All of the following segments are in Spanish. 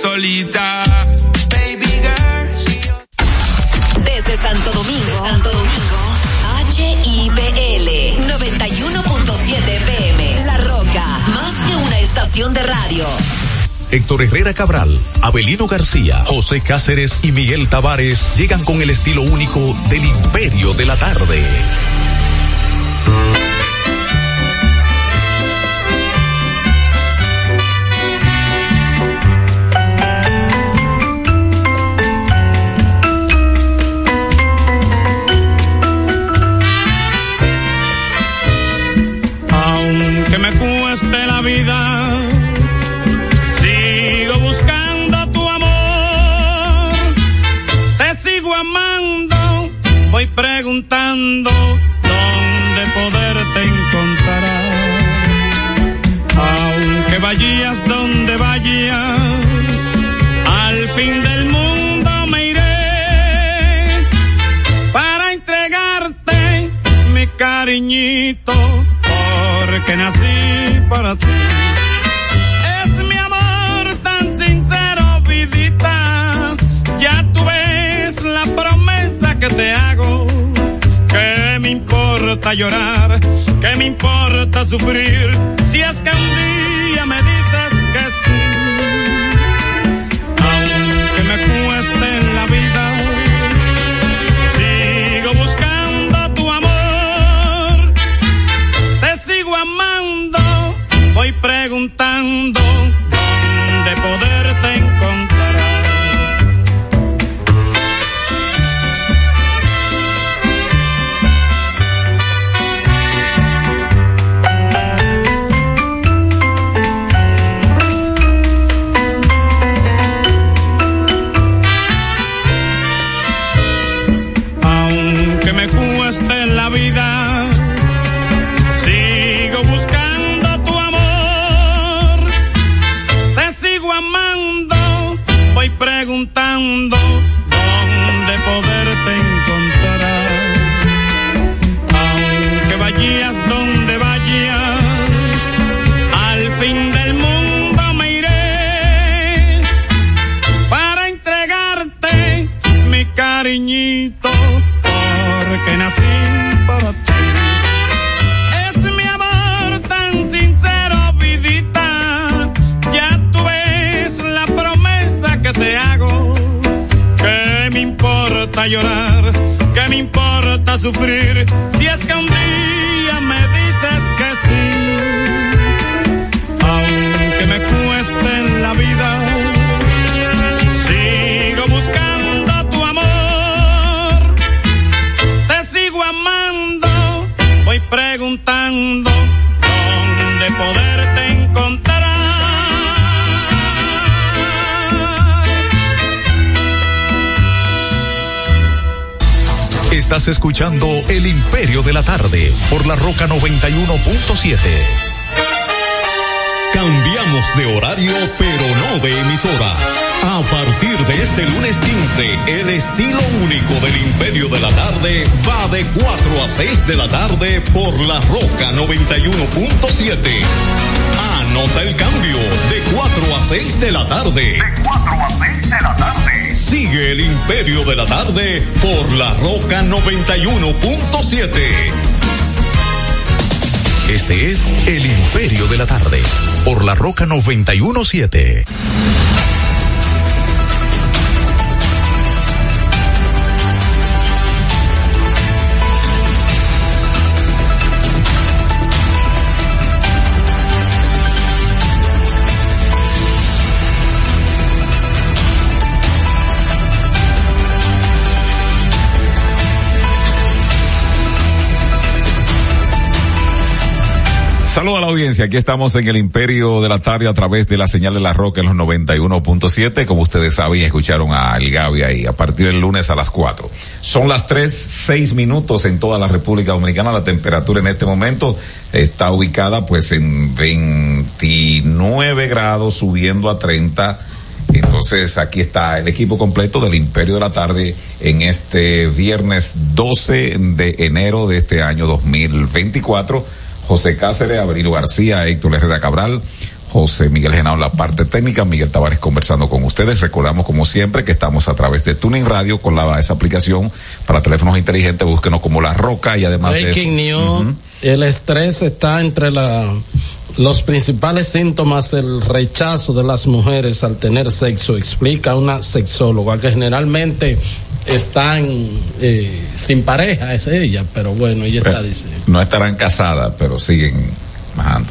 solita. Baby girl. Desde Santo Domingo, Santo Domingo, HIPL 91.7 FM. La Roca, más que una estación de radio. Héctor Herrera Cabral, Abelino García, José Cáceres y Miguel Tavares llegan con el estilo único del Imperio de la Tarde. Importa llorar, que me importa sufrir. Si es que un día me dices importa Escuchando El Imperio de la Tarde por la Roca 91.7. Cambiamos de horario, pero no de emisora. A partir de este lunes 15, el estilo único del Imperio de la Tarde va de 4 a 6 de la tarde por la Roca 91.7. Anota el cambio de 4 a 6 de la tarde. De 4 a 6 de la tarde. Sigue el Imperio de la Tarde por la Roca 91.7. Este es El Imperio de la Tarde por la Roca 917. Saludos a la audiencia, aquí estamos en el Imperio de la Tarde a través de la señal de la Roca en los 91.7, como ustedes saben, escucharon a El Gaby ahí, a partir del lunes a las 4. Son las 3, 6 minutos en toda la República Dominicana, la temperatura en este momento está ubicada pues en 29 grados, subiendo a 30. Entonces aquí está el equipo completo del Imperio de la Tarde en este viernes 12 de enero de este año 2024. José Cáceres, Abril García, Héctor Herrera Cabral, José Miguel Genao en la parte técnica, Miguel Tavares conversando con ustedes. Recordamos como siempre que estamos a través de Tuning Radio con la, esa aplicación para teléfonos inteligentes, búsquenos como La Roca y además Breaking de eso, news, el estrés está entre la, los principales síntomas del rechazo de las mujeres al tener sexo, explica una sexóloga que generalmente están eh, sin pareja, es ella, pero bueno, ella está diciendo. no estarán casadas, pero siguen bajando.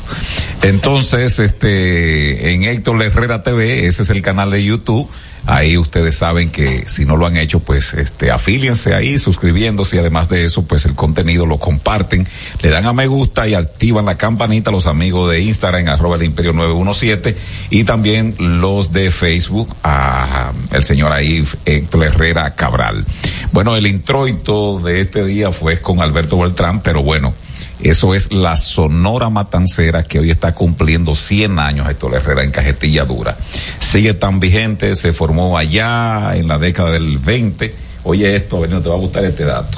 Entonces, este, en Héctor Herrera TV, ese es el canal de YouTube. Ahí ustedes saben que si no lo han hecho, pues, este, afíliense ahí, suscribiéndose y además de eso, pues el contenido lo comparten, le dan a me gusta y activan la campanita los amigos de Instagram, arroba el imperio 917 y también los de Facebook, a el señor ahí, Héctor Herrera Cabral. Bueno, el introito de este día fue con Alberto Beltrán, pero bueno, eso es la Sonora Matancera que hoy está cumpliendo 100 años Héctor Herrera en Cajetilla Dura. Sigue tan vigente, se formó allá en la década del 20. Oye esto, Avelino, te va a gustar este dato.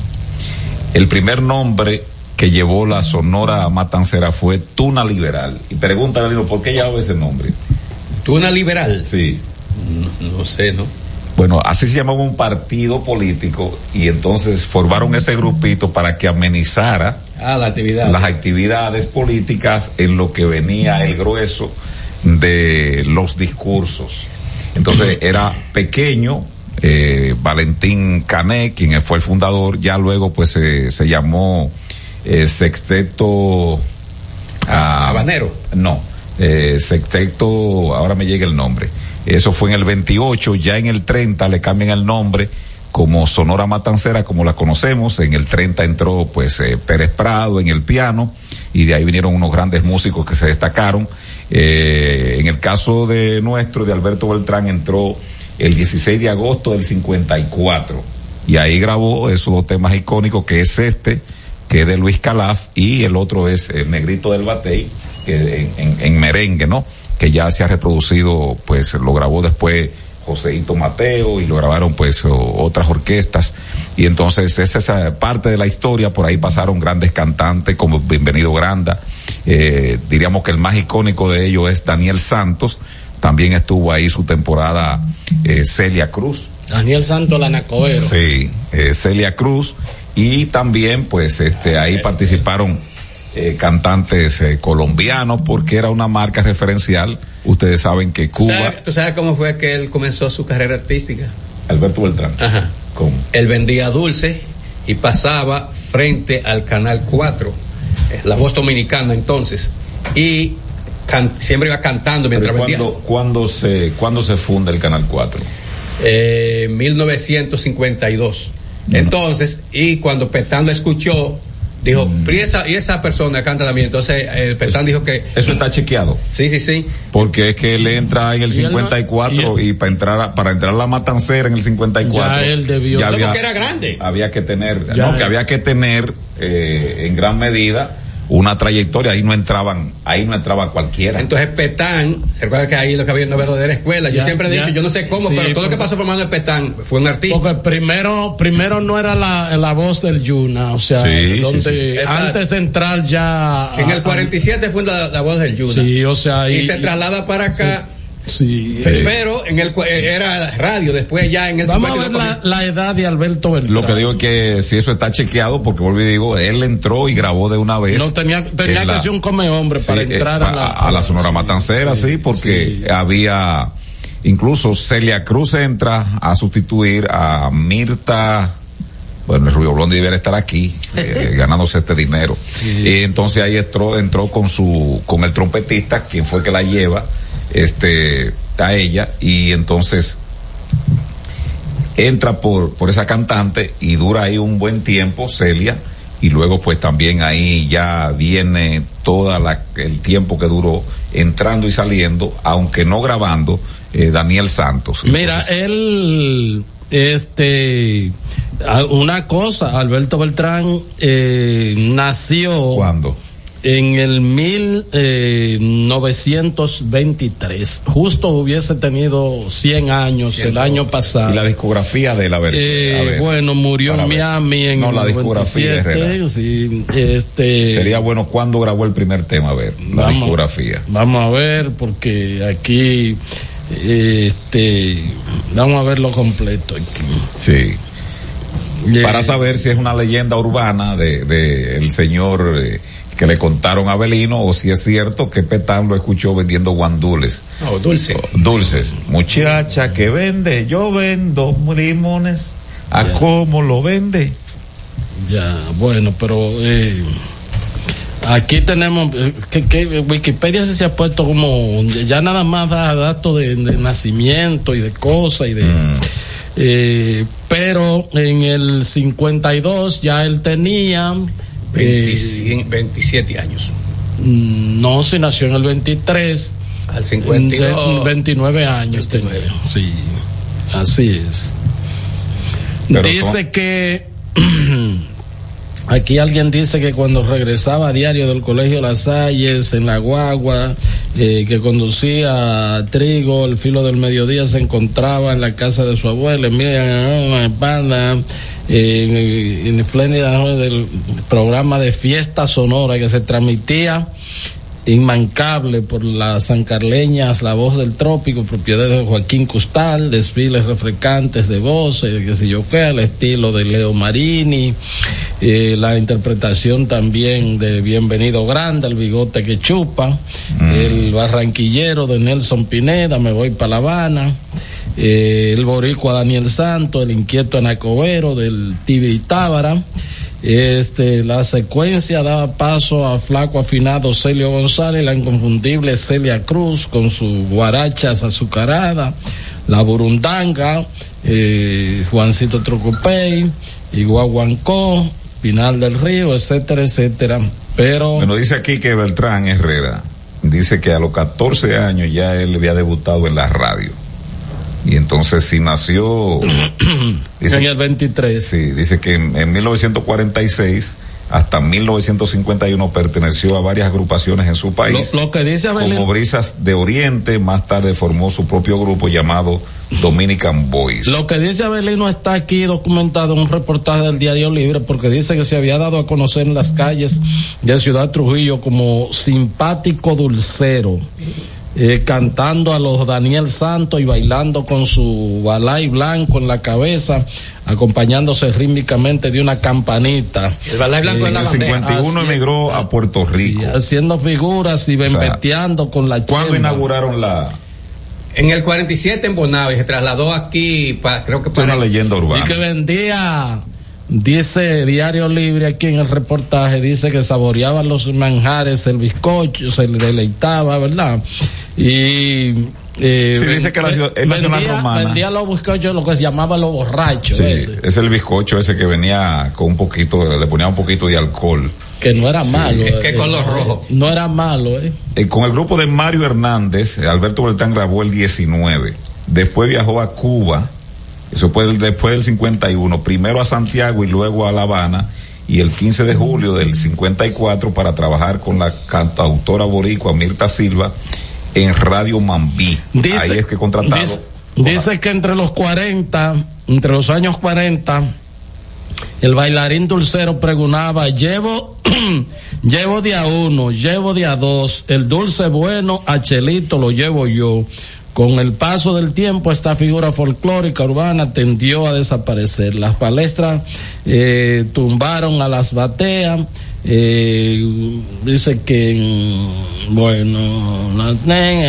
El primer nombre que llevó la Sonora Matancera fue Tuna Liberal. Y pregunta, Avelino, ¿por qué llevaba ese nombre? ¿Tuna liberal? Sí. No, no sé, ¿no? Bueno, así se llamaba un partido político y entonces formaron ese grupito para que amenizara Ah, la actividad. las actividades políticas en lo que venía el grueso de los discursos. Entonces era pequeño, eh, Valentín Cané, quien fue el fundador, ya luego pues se se llamó eh, Sexteto Ah, Habanero. No, eh, Sexteto, ahora me llega el nombre. Eso fue en el 28, ya en el 30 le cambian el nombre como Sonora Matancera, como la conocemos. En el 30 entró pues eh, Pérez Prado en el piano y de ahí vinieron unos grandes músicos que se destacaron. Eh, en el caso de nuestro, de Alberto Beltrán, entró el 16 de agosto del 54 y ahí grabó esos dos temas icónicos que es este, que es de Luis Calaf y el otro es el Negrito del Batey, que en, en- en merengue, ¿no? Que ya se ha reproducido, pues lo grabó después Joseito Mateo y lo grabaron pues otras orquestas y entonces esa es parte de la historia, por ahí pasaron grandes cantantes como Bienvenido Granda, eh, diríamos que el más icónico de ellos es Daniel Santos, también estuvo ahí su temporada eh, Celia Cruz, Daniel Santos Lanacoero. Sí, eh, Celia Cruz y también pues este ahí participaron eh, cantantes eh, colombianos porque era una marca referencial. Ustedes saben que ¿Tú Cuba, sabes, tú sabes cómo fue que él comenzó su carrera artística? Alberto Beltrán, Ajá. ¿cómo? Él vendía dulce y pasaba frente al Canal 4, eh, la voz dominicana entonces, y can- siempre iba cantando mientras vendía. ¿Cuándo, se, ¿Cuándo se funda el Canal 4? Eh, 1952. Entonces, y cuando Petán lo escuchó, dijo, Mm. "Pero y esa, y esa persona canta también. Entonces, eh, Petán dijo que, Eso está chequeado. sí, sí, sí. Porque es que él entra en el Y él no- 54 y, para entrar a, para entrar a la matancera en el 54 Ya él debió- Eso había, era grande. había que tener Ya no, que había que tener eh, en gran medida una trayectoria ahí no entraban ahí no entraba cualquiera Entonces Petán, recuerda que ahí lo que había una verdadera escuela. Yo Ya, siempre he ya. dicho, yo no sé cómo, Sí, pero todo lo que pasó por mano de Petán fue un artista. Porque primero, primero no era la, la voz del Yuna, o sea, Sí, donde sí, antes de entrar ya. Sí, en el 47 fue la, la voz del Yuna. Sí, o sea, y, y- se traslada para acá. Sí. Sí. Pero en el eh, era radio, después ya en el Vamos a ver 52 la, la edad de Alberto Beltrán. lo que digo es que si eso está chequeado porque vuelvo y digo él entró y grabó de una vez No tenía, tenía en que la- ser un come hombre Sí, para eh, entrar a, la, a la Sonora Matancera, sí, porque sí. había, incluso Celia Cruz entra a sustituir a Mirta, bueno, el Rubio Blondi debería estar aquí, eh, ganándose este dinero. Y entonces ahí entró, entró con su, con el trompetista, quien fue que la lleva, este, a ella, y entonces entra por, por esa cantante y dura ahí un buen tiempo, Celia, y luego pues también ahí ya viene toda la, el tiempo que duró entrando y saliendo, aunque no grabando, eh, Daniel Santos. Mira, Entonces, él, este, una cosa, Alberto Beltrán eh, nació ¿Cuándo? En el 1923. Justo hubiese tenido 100 años el año pasado. Y la discografía de él, a ver. Eh, ver, bueno, murió en. Miami en No, el la discografía de 97. Herrera. Sí, este, Sería bueno cuando grabó el primer tema, a ver, la Vamos. discografía. Vamos a ver, porque aquí, eh, este, vamos a verlo completo. aquí. Sí. Eh, Para saber si es una leyenda urbana de, de el señor eh, que le contaron a Belino o si es cierto que Petán lo escuchó vendiendo guandules. No, dulce. Dulces. Muchacha que vende, yo vendo limones. ¿A Ya. cómo lo vende? Ya, bueno, pero eh, aquí tenemos eh, que, que Wikipedia se ha puesto como ya nada más da datos de, de nacimiento y de cosas y de Mm. eh, pero en el 52 ya él tenía eh, 25 27 años. mm, no se nació en el 23 Al de- 52. 29 años 29. tenía sí así es Pero dice son- que aquí alguien dice que cuando regresaba a diario del colegio Las Salles en la guagua eh, que conducía a Trigo el filo del mediodía se encontraba en la casa de su abuela mira una espalda eh, en espléndida del programa de fiesta sonora que se transmitía inmancable por las sancarleñas La Voz del Trópico, propiedad de Joaquín Custal, desfiles refrescantes de voces, qué sé yo qué, al estilo de Leo Marini, eh, la interpretación también de Bienvenido Grande, el bigote que chupa, el barranquillero de Nelson Pineda, Me voy para La Habana, eh, el boricua Daniel Santo, el inquieto Anacobero del Tibiri Tábara, este, la secuencia daba paso a flaco afinado Celio González, la inconfundible Celia Cruz con su guarachas azucarada, la burundanga, eh, Juancito Trucupey, Iguaguancó, Pinal del Río, etcétera, etcétera. Pero Bueno, dice aquí que Beltrán Herrera dice que a los 14 años ya él había debutado en la radio. Y entonces si nació, dice, en el 23. sí, dice que en, en 1946 hasta 1951 perteneció a varias agrupaciones en su país. Lo, lo que dice Abelino, como Brisas de Oriente, más tarde formó su propio grupo llamado Dominican Boys. Lo que dice Abelino está aquí documentado en un reportaje del Diario Libre porque dice que se había dado a conocer en las calles de Ciudad Trujillo como simpático dulcero. Eh, cantando a los Daniel Santos y bailando con su balay blanco en la cabeza, acompañándose rítmicamente de una campanita. El balay blanco Eh, en la en el bandera. 51 Así- emigró a Puerto Rico. Y haciendo figuras y bembeteando con la ¿Cuándo chemba. inauguraron la En el 47 en Bonao y se trasladó aquí, pa- creo que es una para leyenda Y urbana? que vendía, dice Diario Libre aquí en el reportaje, dice que saboreaba los manjares, el bizcocho, se le deleitaba, ¿verdad? Y. eh, Sí, dice que la nació en la vendía, Romana. vendía los bizcochos, lo que se llamaba los borrachos, Sí, ese, es el bizcocho ese que venía con un poquito, le ponía un poquito de alcohol. que no era malo. ¿Qué- qué eh, color eh, rojo? No era malo, ¿eh? Eh, con el grupo de Mario Hernández, eh, Alberto Beltrán grabó el 19. Después viajó a Cuba, eso fue después del 51, primero a Santiago y luego a La Habana. Y el 15 de julio del 54 para trabajar con la cantautora boricua Mirta Silva en Radio Mambí. Ahí es que contratado. Dice, dice que entre los 40, entre los años 40, el bailarín dulcero pregonaba, llevo, llevo de a uno, llevo de a dos, el dulce bueno a Chelito lo llevo yo. Con el paso del tiempo, esta figura folclórica urbana tendió a desaparecer. Las palestras eh, tumbaron a las bateas. eh, dice que, mm, bueno,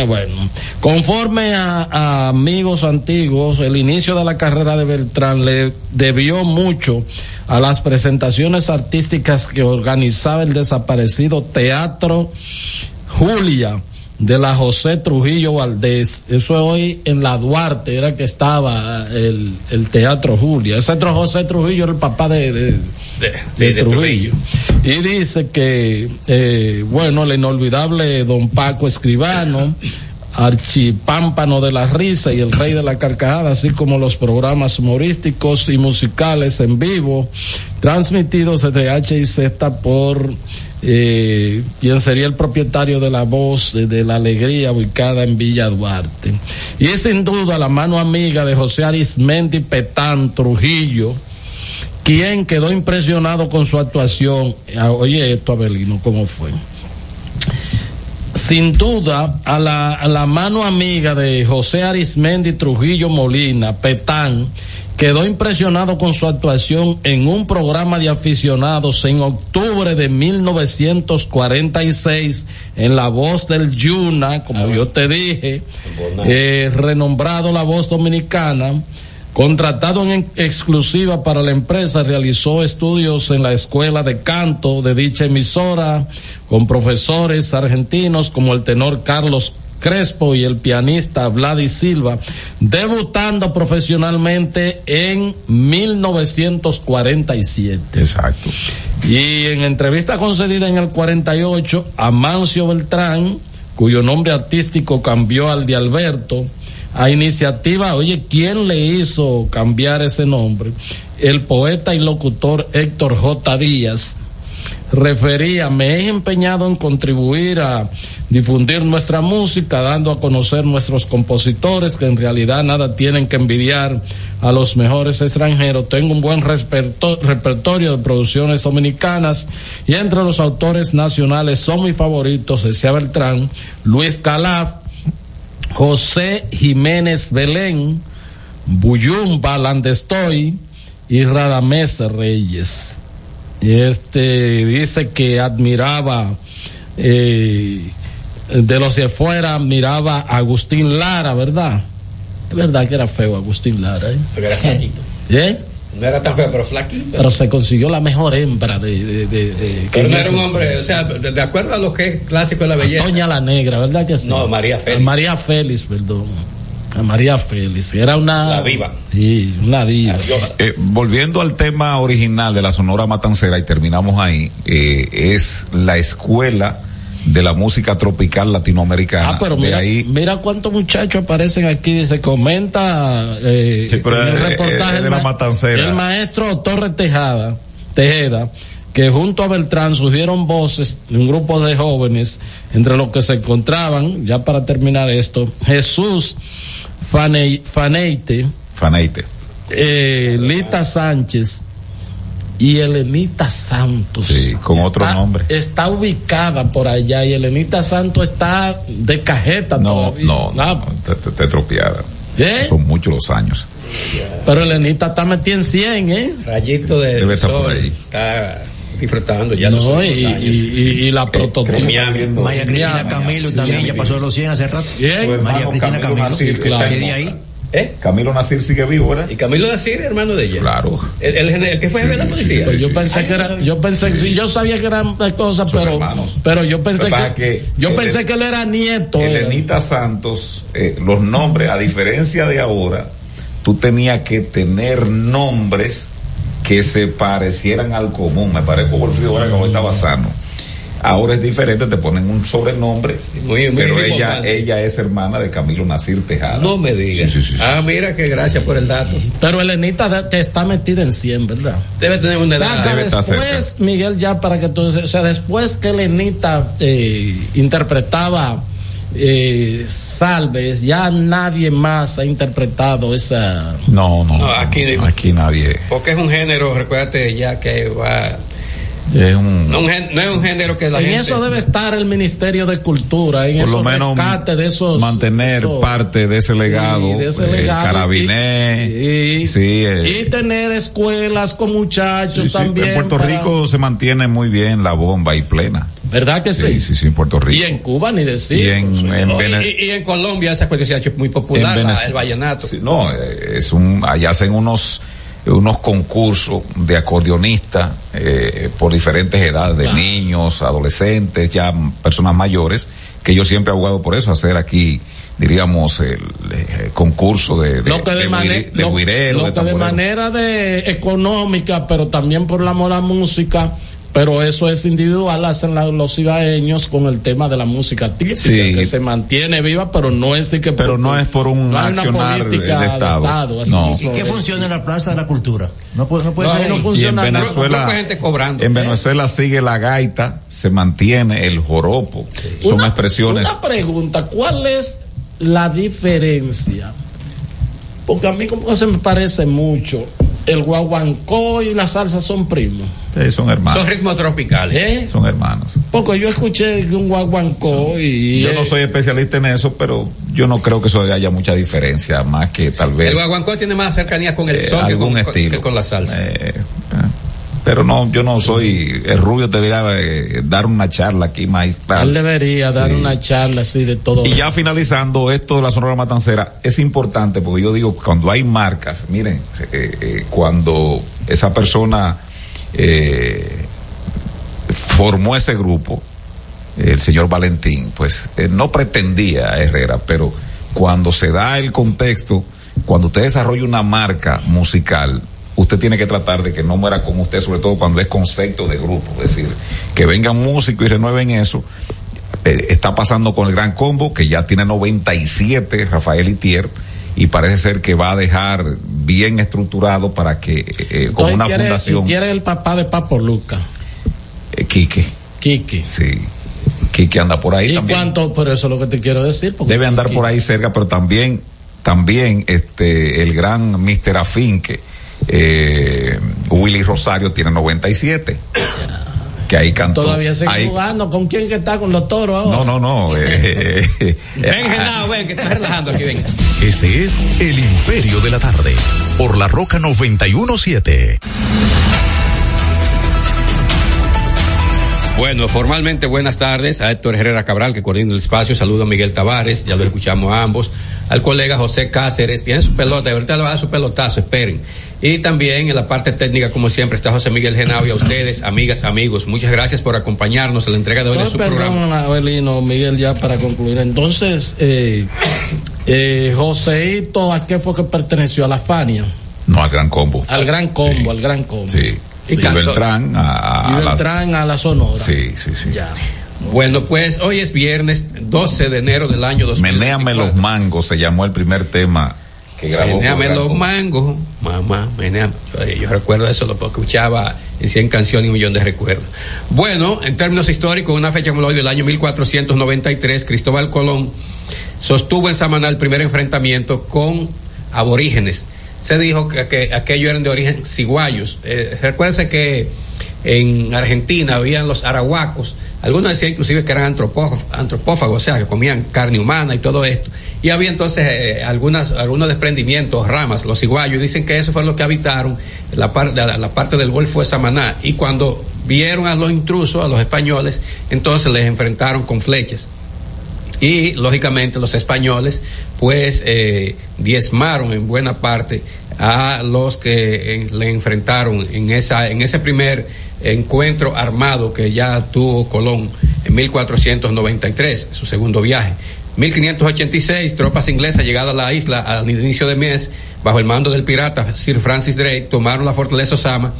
bueno, conforme a, a amigos antiguos, el inicio de la carrera de Beltrán le debió mucho a las presentaciones artísticas que organizaba el desaparecido Teatro Julia de la José Trujillo Valdés. Eso es hoy en la Duarte, era que estaba el, el Teatro Julia. Ese otro José Trujillo era el papá de, de, Trujillo. Y dice que, eh, bueno, el inolvidable don Paco Escribano, archipámpano de la risa y el rey de la carcajada, así como los programas humorísticos y musicales en vivo, transmitidos desde H y Z por eh, quien sería el propietario de la voz de, la alegría ubicada en Villa Duarte. Y es sin duda la mano amiga de José Arismendi Petán Trujillo, quien quedó impresionado con su actuación. Oye esto, Abelino, ¿cómo fue? Sin duda, a la, a la mano amiga de José Arismendi Trujillo Molina, Petán, quedó impresionado con su actuación en un programa de aficionados en octubre de 1946 en La Voz del Yuna, como yo te dije, eh, renombrado La Voz Dominicana. Contratado en exclusiva para la empresa, realizó estudios en la escuela de canto de dicha emisora con profesores argentinos como el tenor Carlos Crespo y el pianista Vladis Silva, debutando profesionalmente en 1947. Exacto. Y en entrevista concedida en el 48 a Mancio Beltrán, cuyo nombre artístico cambió al de Alberto, a iniciativa, oye, ¿quién le hizo cambiar ese nombre? El poeta y locutor Héctor J. Díaz refería, me he empeñado en contribuir a difundir nuestra música, dando a conocer nuestros compositores, que en realidad nada tienen que envidiar a los mejores extranjeros. Tengo un buen repertorio de producciones dominicanas y entre los autores nacionales son mis favoritos, decía Beltrán, Luis Calaf, José Jiménez Belén, Buyumba Landestoy y Radamés Reyes. Este dice que admiraba eh, de los de afuera, admiraba a Agustín Lara, ¿verdad? Es verdad que era feo Agustín Lara, ¿eh? Era flaquito. ¿Eh? No era tan feo, pero flaquito. Pero se consiguió la mejor hembra de. de, de, de pero no era un hombre, o sea, de, acuerdo a lo que es clásico de la belleza. Doña la Negra, ¿verdad que sí? No, María Félix. María Félix, perdón. A María Félix. Era una. La viva. Sí, una diva. Eh, volviendo al tema original de la Sonora Matancera, y terminamos ahí, eh, es la escuela de la música tropical latinoamericana. Ah, pero mira, ahí... mira cuántos muchachos aparecen aquí. Dice, comenta eh, sí, pero en el reportaje. es de la matancera. El maestro Torres Tejada, Tejeda, que junto a Beltrán surgieron voces de un grupo de jóvenes, entre los que se encontraban, ya para terminar esto, Jesús Fane, Faneite. Faneite. Eh, Lita Sánchez y Elenita Santos. Sí, con está, otro nombre. Está ubicada por allá y Elenita Santos está de cajeta no, todavía. No, no, no te, te, te tropiada. ¿Eh? Son muchos los años. Pero Elenita está metida en 100, ¿eh? Rayito de Debe estar sol. por ahí. Está disfrutando ya no, los y, años. Y, y, y, la prototipo. María Cristina Camilo sí, también ya pasó de los 100 hace rato. ¿Quién? María Cristina Camilo Camilo. Nasir, Sí, claro. ahí. ¿Eh? Camilo Nasir sigue vivo, ¿verdad? Y Camilo Nasir, hermano de ella. Claro. El, el, el que fue jefe de la policía. Pues yo pensé que era, yo pensé que sí, yo sabía que eran cosas, pero, hermanos. pero yo pensé que yo pensé que él era nieto. era. Elenita Santos, eh, los nombres, a diferencia de ahora, tú tenías que tener nombres que se parecieran al común. Me parece frío ahora que estaba sano. Ahora es diferente, te ponen un sobrenombre, Muy- muy pero ella, importante. ella es hermana de Camilo Nasir Tejada. No me digas. Sí, sí, sí, sí. Ah, mira que gracias por el dato. Pero Elenita que está metida en 100, ¿verdad? Debe tener una edad. Debe estar después, Miguel, ya para que tú, o sea, después que Lenita eh, interpretaba eh, Salves, ya nadie más ha interpretado esa. No, no, No, no, aquí- aquí nadie. Porque es un género, recuérdate ya que va. Es un, No, un gen- no es un género que la en gente. eso debe estar el Ministerio de Cultura, en por esos lo menos rescates de esos. mantener esos- parte de ese legado, Sí, de ese el legado. carabiné, Y, y- sí, eh, y tener escuelas con muchachos sí, sí, también. en Puerto para- Rico se mantiene muy bien la bomba y plena. ¿Verdad que sí? Sí, sí, sí, en Puerto Rico. Y en Cuba ni decir. Y en, y, en Colombia esa cuestión se ha hecho muy popular, la- el vallenato. Sí, no, eh, es un, allá hacen unos, unos concursos de acordeonistas eh, por diferentes edades, de niños, adolescentes, ya personas mayores, que yo siempre he abogado por eso, hacer aquí, diríamos, el eh, concurso de, de, lo que de, de de lo- guirero, lo de que de tamborero. manera de económica, pero también por la música, pero eso es individual, hacen la- los ibaeños con el tema de la música típica, Sí. que se mantiene viva, pero no es de que Pero no es por un no hay una accionar política de Estado. así No. mismo ¿Y qué funciona en la Plaza de la Cultura? No puede, no puede No, ser no ahí. Y en funciona. Venezuela, Poca gente cobrando. en Venezuela sigue la gaita, se mantiene el joropo. Son Una- expresiones. Una pregunta, ¿cuál es la diferencia? Porque a mí como que se me parece mucho. El guaguancó y la salsa son primos. Sí, son hermanos. Son ritmos tropicales. ¿Eh? Son hermanos. Porque yo escuché un guaguancó y... Yo no soy especialista en eso, pero yo no creo que eso haya mucha diferencia, más que tal vez El guaguancó tiene más cercanía con el eh, son que algún con, estilo. que con la salsa. Eh, eh, pero no, yo no soy, el rubio debería eh, dar una charla aquí maestral. Él debería dar Sí. una charla así de todo. Y ya finalizando esto de la Sonora Matancera, es importante porque yo digo, cuando hay marcas, miren, eh, eh, cuando esa persona eh, formó ese grupo, el señor Valentín, pues no pretendía a Herrera, pero cuando se da el contexto, cuando usted desarrolla una marca musical, usted tiene que tratar de que no muera con usted, sobre todo cuando es concepto de grupo, es decir, que vengan músicos y renueven eso. Eh, está pasando con el Gran Combo, que ya tiene 97, Rafael Itier, y parece ser que va a dejar bien estructurado para que, eh, eh, como una quiere- fundación, quiere el papá de Papo Luca, eh, Quique, Kiki. sí, Quique anda por ahí ¿Y también. cuánto? Por eso es lo que te quiero decir. porque debe andar por ahí cerca, pero también, también este, el gran Mr. Afinque, eh, Willy Rosario tiene 97. Que ahí cantó. Todavía sigue ahí- jugando. ¿Con quién que está con los toros ahora? No, no, no. eh, eh, Ven, Genao, ven, que estás relajando aquí, venga. Este es El Imperio de la Tarde, por la Roca 917. Bueno, formalmente buenas tardes a Héctor Herrera Cabral, que coordina el espacio. Saludo a Miguel Tavares, ya lo escuchamos a ambos. Al colega José Cáceres, tiene su pelota, ahorita le va a dar su pelotazo, esperen. Y también en la parte técnica, como siempre, está José Miguel Genao y a ustedes, amigas, amigos. Muchas gracias por acompañarnos en la entrega de hoy de Entonces, su programa. perdón, Abelino, Miguel, ya para concluir. Entonces, eh, eh, Joseito, ¿a qué fue que perteneció? A la Fania. No, al gran combo. Al gran combo, Sí. al gran combo. Sí. Y Y, cantó- Beltrán a, a Y la- Beltrán a la Sonora. Sí, sí, sí. Ya. Bueno, pues hoy es viernes 12 de enero del año 2024. Menéame los mangos se llamó el primer tema que con los mangos, mamá, menéame. Yo, yo recuerdo eso, lo escuchaba en 100 canciones y un millón de recuerdos. Bueno, en términos históricos, una fecha como hoy del año 1493, Cristóbal Colón sostuvo en Samaná el primer enfrentamiento con aborígenes. Se dijo que, que aquellos eran de origen ciguayos. Eh, recuérdense que en Argentina habían los arahuacos, algunos decían inclusive que eran antropófagos, o sea, que comían carne humana y todo esto. Y había entonces eh, algunas, algunos desprendimientos, ramas, los ciguayos, y dicen que eso fue lo que habitaron la, la parte del Golfo de Samaná. Y cuando vieron a los intrusos, a los españoles, entonces les enfrentaron con flechas y lógicamente los españoles pues eh, diezmaron en buena parte a los que eh, le enfrentaron en esa en ese primer encuentro armado que ya tuvo Colón en 1493 su segundo viaje. 1586 tropas inglesas llegadas a la isla al inicio de mes bajo el mando del pirata Sir Francis Drake tomaron la fortaleza Osama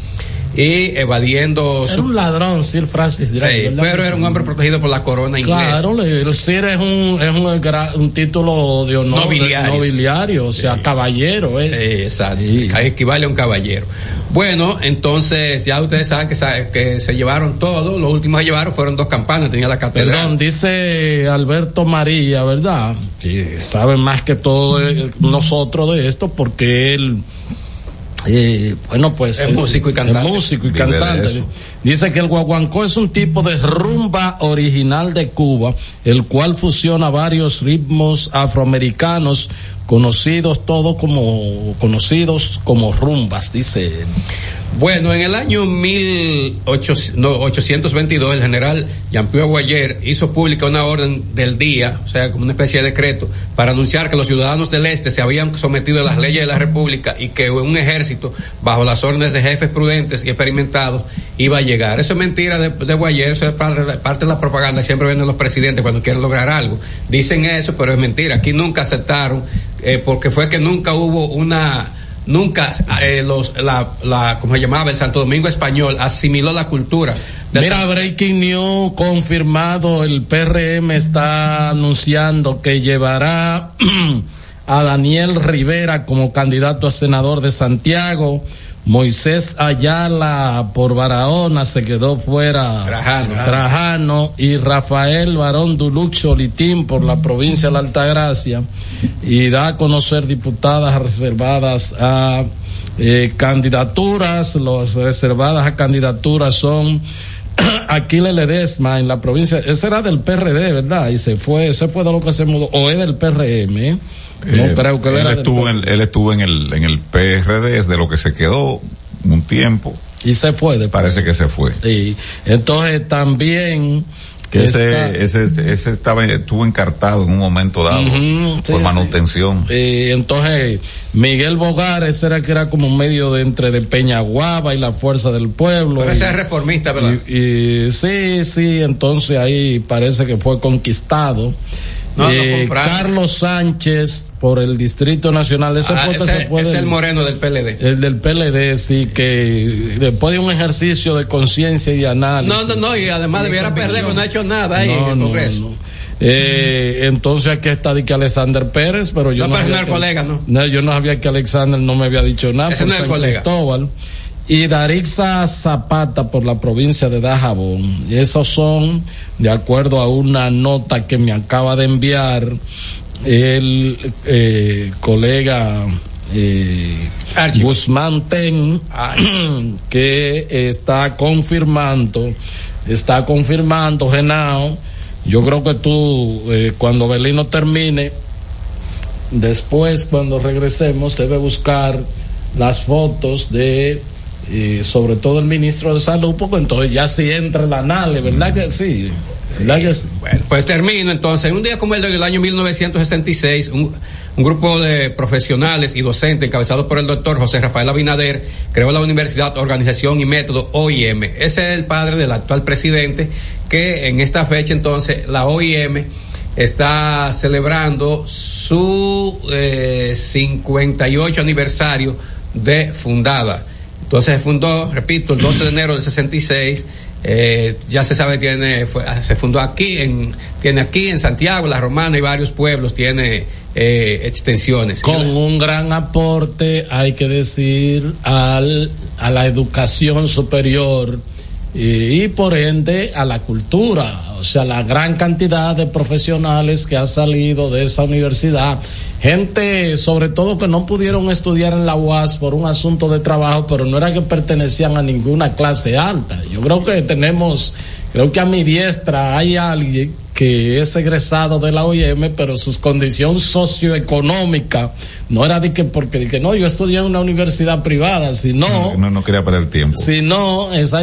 y evadiendo Era su un ladrón, Sir Francis Drake. Sí, pero era un hombre protegido por la corona inglesa Claro, el Sir es un, es un, un título de honor. Nobiliario. de- nobiliario, o sea, caballero es. Eh, exacto, Sí. que equivale a un caballero. Bueno, entonces ya ustedes saben que, que se llevaron todo, los últimos que llevaron fueron dos campanas, tenía la catedral. Perdón, dice Alberto María, ¿verdad? Que sabe más que todo de- nosotros de esto porque él, eh, bueno, pues Es músico y cantante. es músico y Vive cantante. Dice que el guaguancó es un tipo de rumba original de Cuba, el cual fusiona varios ritmos afroamericanos conocidos todos como conocidos como rumbas, dice él. Bueno, en el año 1822 el general Jean-Pierre Boyer hizo pública una orden del día, o sea, como una especie de decreto, para anunciar que los ciudadanos del este se habían sometido a las leyes de la República y que un ejército, bajo las órdenes de jefes prudentes y experimentados, iba a llegar. Eso es mentira de, de Boyer, eso es parte, de- parte de la propaganda, siempre vienen los presidentes cuando quieren lograr algo. Dicen eso, pero es mentira. Aquí nunca aceptaron, eh, porque fue que nunca hubo una nunca eh, los la, la como se llamaba el Santo Domingo español asimiló la cultura Mira, Breaking News confirmado, el PRM está anunciando que llevará a Daniel Rivera como candidato a senador de Santiago. Moisés Ayala por Barahona se quedó fuera. Trajano. Trajano y Rafael Barón Dulucho Litín por la provincia de la Altagracia. Y da a conocer diputadas reservadas a eh, candidaturas, las reservadas a candidaturas son Aquiles Ledesma en la provincia, ese era del PRD, ¿verdad? Y se fue, ese fue de lo que se mudó, o es del PRM, ¿eh? No Eh, creo que él era del estuvo, en, él estuvo en el, en el PRD, es de lo que se quedó un tiempo. Y se fue después. Parece que se fue. Sí. Entonces también Que está- ese, ese, ese estaba, estuvo encartado en un momento dado sí, por sí. manutención. Eh, entonces, Miguel Bogar, ese era que era como un medio de entre de Peñaguaba y la Fuerza del Pueblo. Pero y- ese es reformista, ¿verdad? Y, y sí, sí, entonces ahí parece que fue conquistado. No, Eh. Carlos Sánchez por el Distrito Nacional, ese Ah, puesto ese- se puede. ese es el moreno del PLD. El del PLD, sí, que después de un ejercicio de conciencia y análisis. No, no, no, y además debiera perder, no ha hecho nada ahí en el Congreso. Eh, entonces aquí está de que Alexander Pérez, pero yo No, no, pero no sabía el que- colega, ¿no? yo no sabía que Alexander no me había dicho nada Ese no es el colega. Cristóbal. Y Darixa Zapata por la provincia de Dajabón. Y esos son, de acuerdo a una nota que me acaba de enviar el eh, colega eh. Guzmán Ten, que está confirmando, está confirmando, Genao. Yo creo que tú, eh, cuando Belino termine, después, cuando regresemos, debe buscar las fotos de, eh, sobre todo el ministro de Salud, porque entonces ya sí entra el anales, ¿verdad que sí? ¿Verdad que sí? Bueno, pues termino entonces. Un día como el del año 1966, un, un grupo de profesionales y docentes encabezado por el doctor José Rafael Abinader creó la Universidad Organización y Método OIM. Ese es el padre del actual presidente que en esta fecha entonces la OIM está celebrando su eh, 58 aniversario de fundada. Entonces se fundó, repito, el 12 de enero del 66. Eh, ya se sabe, tiene, fue- se fundó aquí, en, tiene aquí en Santiago, La Romana y varios pueblos, tiene eh, extensiones. Con un gran aporte, hay que decir, al, a la educación superior y, por ende a la cultura. O sea, la gran cantidad de profesionales que ha salido de esa universidad. Gente, sobre todo, que no pudieron estudiar en la UAS por un asunto de trabajo, pero no era que pertenecían a ninguna clase alta. Yo creo que tenemos, creo que a mi diestra hay alguien que es egresado de la OIM, pero su condición socioeconómica no era de que porque de que no, yo estudié en una universidad privada, sino, No, no quería perder tiempo. sino, es-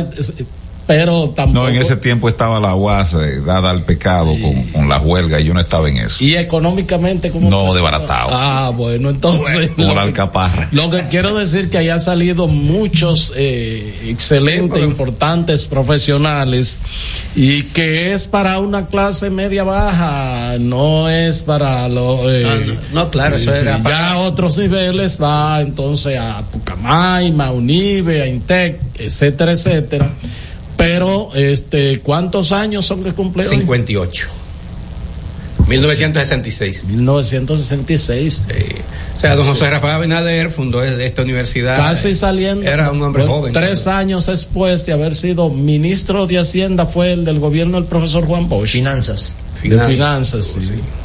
pero tampoco. No, en ese tiempo estaba la UAS eh, dada al pecado con, con la huelga y yo no estaba en eso. y económicamente como No, desbaratados. Ah, bueno, entonces Como lo que- alcaparra. Lo que quiero decir que haya salido muchos eh, excelentes, importantes profesionales y que es para una clase media baja, no es para los... eh, Ah, no, no, claro, eso sí, era ya a otros niveles va entonces a Pucamaima, a Unive, a Intec, etcétera, etcétera. Pero, este, ¿cuántos años son que cumple hoy? 58. 1966. 1966. O sea, don José Rafael Abinader fundó esta universidad. Casi saliendo. Era un hombre joven. Tres años después de haber sido ministro de Hacienda fue el del gobierno del profesor Juan Bosch. Finanzas. De finanzas, sí.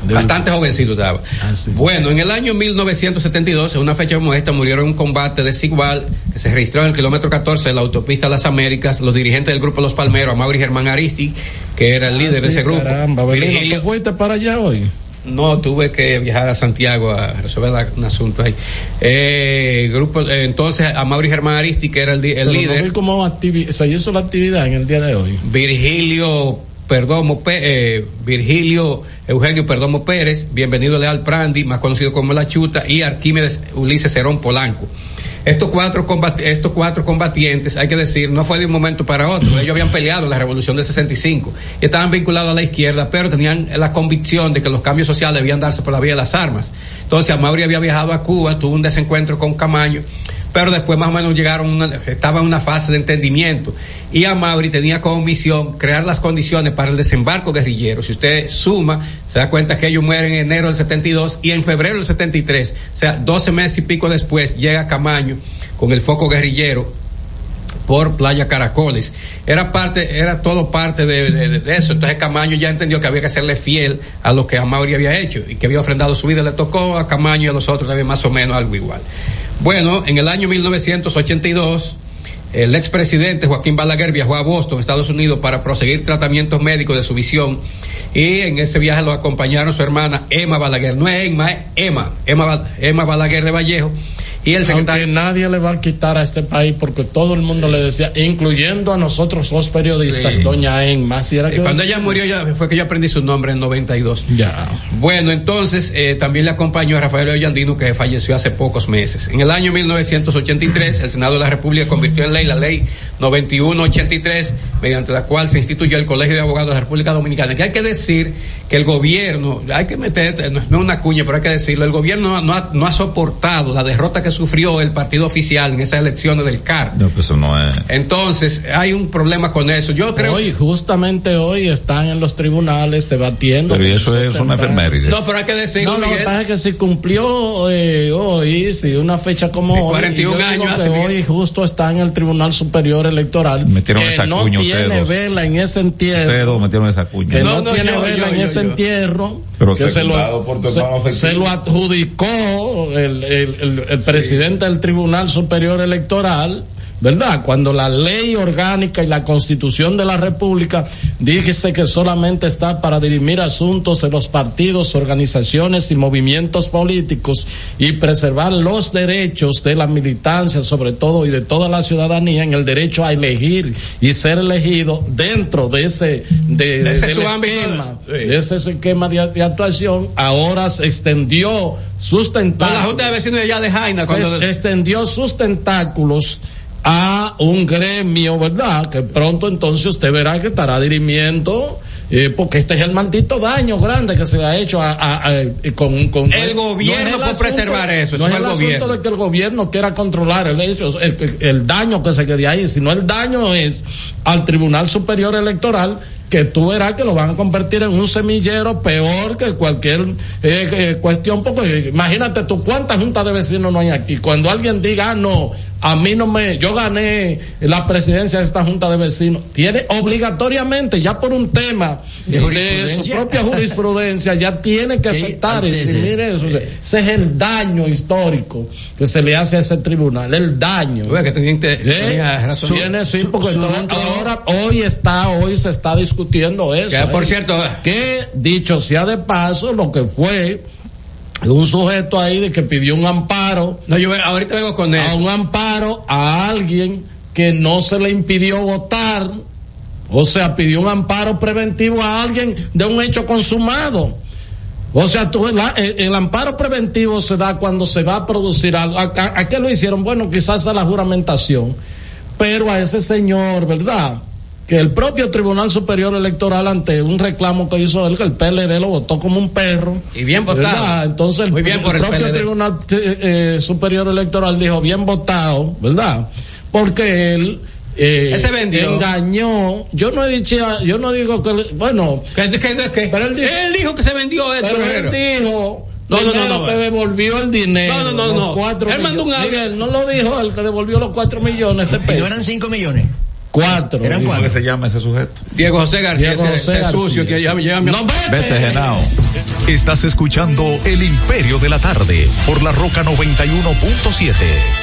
Del- Bastante jovencito estaba. Ah, sí. Bueno, en el año 1972, en una fecha como esta, murieron en un combate desigual que se registró en el kilómetro 14 de la autopista Las Américas. Los dirigentes del grupo Los Palmeros, Amaury Germán Aristi, que era el líder Ah, de sí, ese grupo. Caramba, Virgilio- ¿tú fuiste para allá hoy? No, tuve que viajar a Santiago a resolver la- un asunto ahí. Eh, grupo, eh, entonces, a Mauri Germán Aristi, que era el, el Pero no líder. vi cómo se hizo la actividad en el día de hoy. Virgilio Perdomo, eh, Virgilio Eugenio Perdomo Pérez, bienvenido Leal Prandi, más conocido como La Chuta, y Arquímedes Ulises Cerón Polanco. Estos cuatro, estos cuatro combatientes, hay que decir, no fue de un momento para otro. Ellos habían peleado en la revolución del 65 y estaban vinculados a la izquierda, pero tenían la convicción de que los cambios sociales debían darse por la vía de las armas. Entonces, Amaury había viajado a Cuba, tuvo un desencuentro con Camaño, pero después más o menos llegaron, una, estaba en una fase de entendimiento. Y Amauri tenía como misión crear las condiciones para el desembarco guerrillero. Si usted suma, se da cuenta que ellos mueren en enero del 72 y en febrero del 73, o sea, 12 meses y pico después, llega Camaño con el foco guerrillero por Playa Caracoles. Era parte, era todo parte de, eso. Entonces Camaño ya entendió que había que serle fiel a lo que Amauri había hecho y que había ofrendado su vida. Le tocó a Camaño y a los otros también más o menos algo igual. Bueno, en el año 1982, el expresidente Joaquín Balaguer viajó a Boston, Estados Unidos, para proseguir tratamientos médicos de su visión. Y en ese viaje lo acompañaron su hermana Emma Balaguer. No es Emma, es Emma. Emma, Emma Balaguer de Vallejo y el secretario. Aunque nadie le va a quitar a este país porque todo el mundo le decía, incluyendo a nosotros los periodistas, Sí. doña Emma. Si era que Cuando decía- ella murió ya fue que yo aprendí su nombre en 92. Ya. Bueno, entonces eh, también le acompañó a Rafael Ollandino que falleció hace pocos meses. En el año 1983 el Senado de la República convirtió en ley la ley 9183 mediante la cual se instituyó el Colegio de Abogados de la República Dominicana. Que hay que decir que el gobierno, hay que meter, no es no es una cuña, pero hay que decirlo, el gobierno no ha, no ha soportado la derrota que sufrió el partido oficial en esas elecciones del CAR. No, pues eso no es. Entonces, hay un problema con eso. Yo creo Hoy, justamente hoy, están en los tribunales debatiendo. Pero eso es una enfermedad. No, pero hay que decirlo. No, lo que pasa es que si cumplió eh, hoy, si una fecha como Sí, hoy, 41 y yo digo años hace, hoy justo está en el Tribunal Superior Electoral, Metieron que esa no cuña tiene ustedes dos. vela en ese entierro, Ustedes dos metieron esa cuña. que no, No, no, tiene yo, vela yo, en yo, ese yo. entierro, Pero que se lo, se, se lo adjudicó el, el- el- el presidente del Tribunal Superior Electoral. ¿Verdad? Cuando la ley orgánica y la constitución de la República dice que solamente está para dirimir asuntos de los partidos, organizaciones y movimientos políticos y preservar los derechos de la militancia, sobre todo, y de toda la ciudadanía en el derecho a elegir y ser elegido dentro de ese, de, De ese del esquema, sí. de ese esquema de, de actuación, ahora se extendió sus No, la tentáculos Junta de Vecinos de allá de Jaina, cuando. extendió sus tentáculos a un gremio, ¿verdad? Que pronto entonces usted verá que estará dirimiendo, eh, porque este es el maldito daño grande que se le ha hecho a, a- a- eh, con, con El gobierno es el por preservar eso, no es el el asunto de que el gobierno quiera controlar el hecho, el, el- el daño que se quede ahí, sino el daño es al Tribunal Superior Electoral que tú verás que lo van a convertir en un semillero peor que cualquier eh, eh, cuestión, porque imagínate tú cuántas juntas de vecinos no hay aquí. Cuando alguien diga, ah, no, a mí no me, yo gané la presidencia de esta junta de vecinos, tiene obligatoriamente, ya por un tema ¿De de, su propia jurisprudencia, ya tiene que aceptar y eso. O sea, ese es el daño histórico que se le hace a ese tribunal, el daño. Que ¿Eh? razón. Tiene, sí, porque su- todo- su- ahora, hoy está, hoy se está discutiendo eso. Que, por ¿eh? cierto, que dicho sea de paso, lo que fue un sujeto ahí de que pidió un amparo, no, yo ahorita vengo con a eso. un amparo a alguien que no se le impidió votar, o sea, pidió un amparo preventivo a alguien de un hecho consumado. O sea, tú, el, el amparo preventivo se da cuando se va a producir algo. ¿A, a- a qué lo hicieron? Bueno, quizás a la juramentación, pero a ese señor, ¿verdad? Que el propio Tribunal Superior Electoral, ante un reclamo que hizo él, que el PLD lo votó como un perro. Y bien votado. ¿verdad? Entonces, el, Muy bien por el propio PLD. Tribunal eh, eh, Superior Electoral dijo, bien votado, ¿verdad? Porque él. eh, Él se vendió. engañó yo no he dicho yo no digo que bueno ¿Qué, qué, qué? Pero él dijo- dijo que se vendió esto. pero él dijo No, no, no, no, que eh. devolvió el dinero. No, no, no, no. Cuatro Él mandó un. Miguel, no lo dijo el que devolvió los cuatro millones de no pesos. eran 5 millones. Cuatro. Eran dijo. ¿Cómo que se llama ese sujeto? Diego José García, Diego ese, José ese García. sucio que ya me lleva mi. No, vete. Vete, Genao. Estás escuchando El Imperio de la Tarde por la Roca 91.7.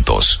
juntos.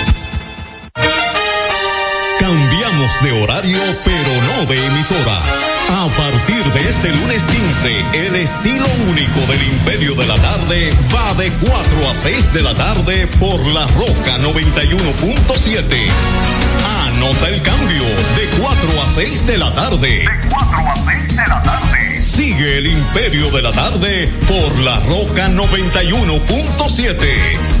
Cambiamos de horario, pero no de emisora. A partir de este lunes 15, el estilo único del Imperio de la Tarde va de 4 a 6 de la tarde por la Roca 91.7. Anota el cambio de 4 a 6 de la tarde. De 4 a 6 de la tarde. Sigue el Imperio de la Tarde por la Roca 91.7.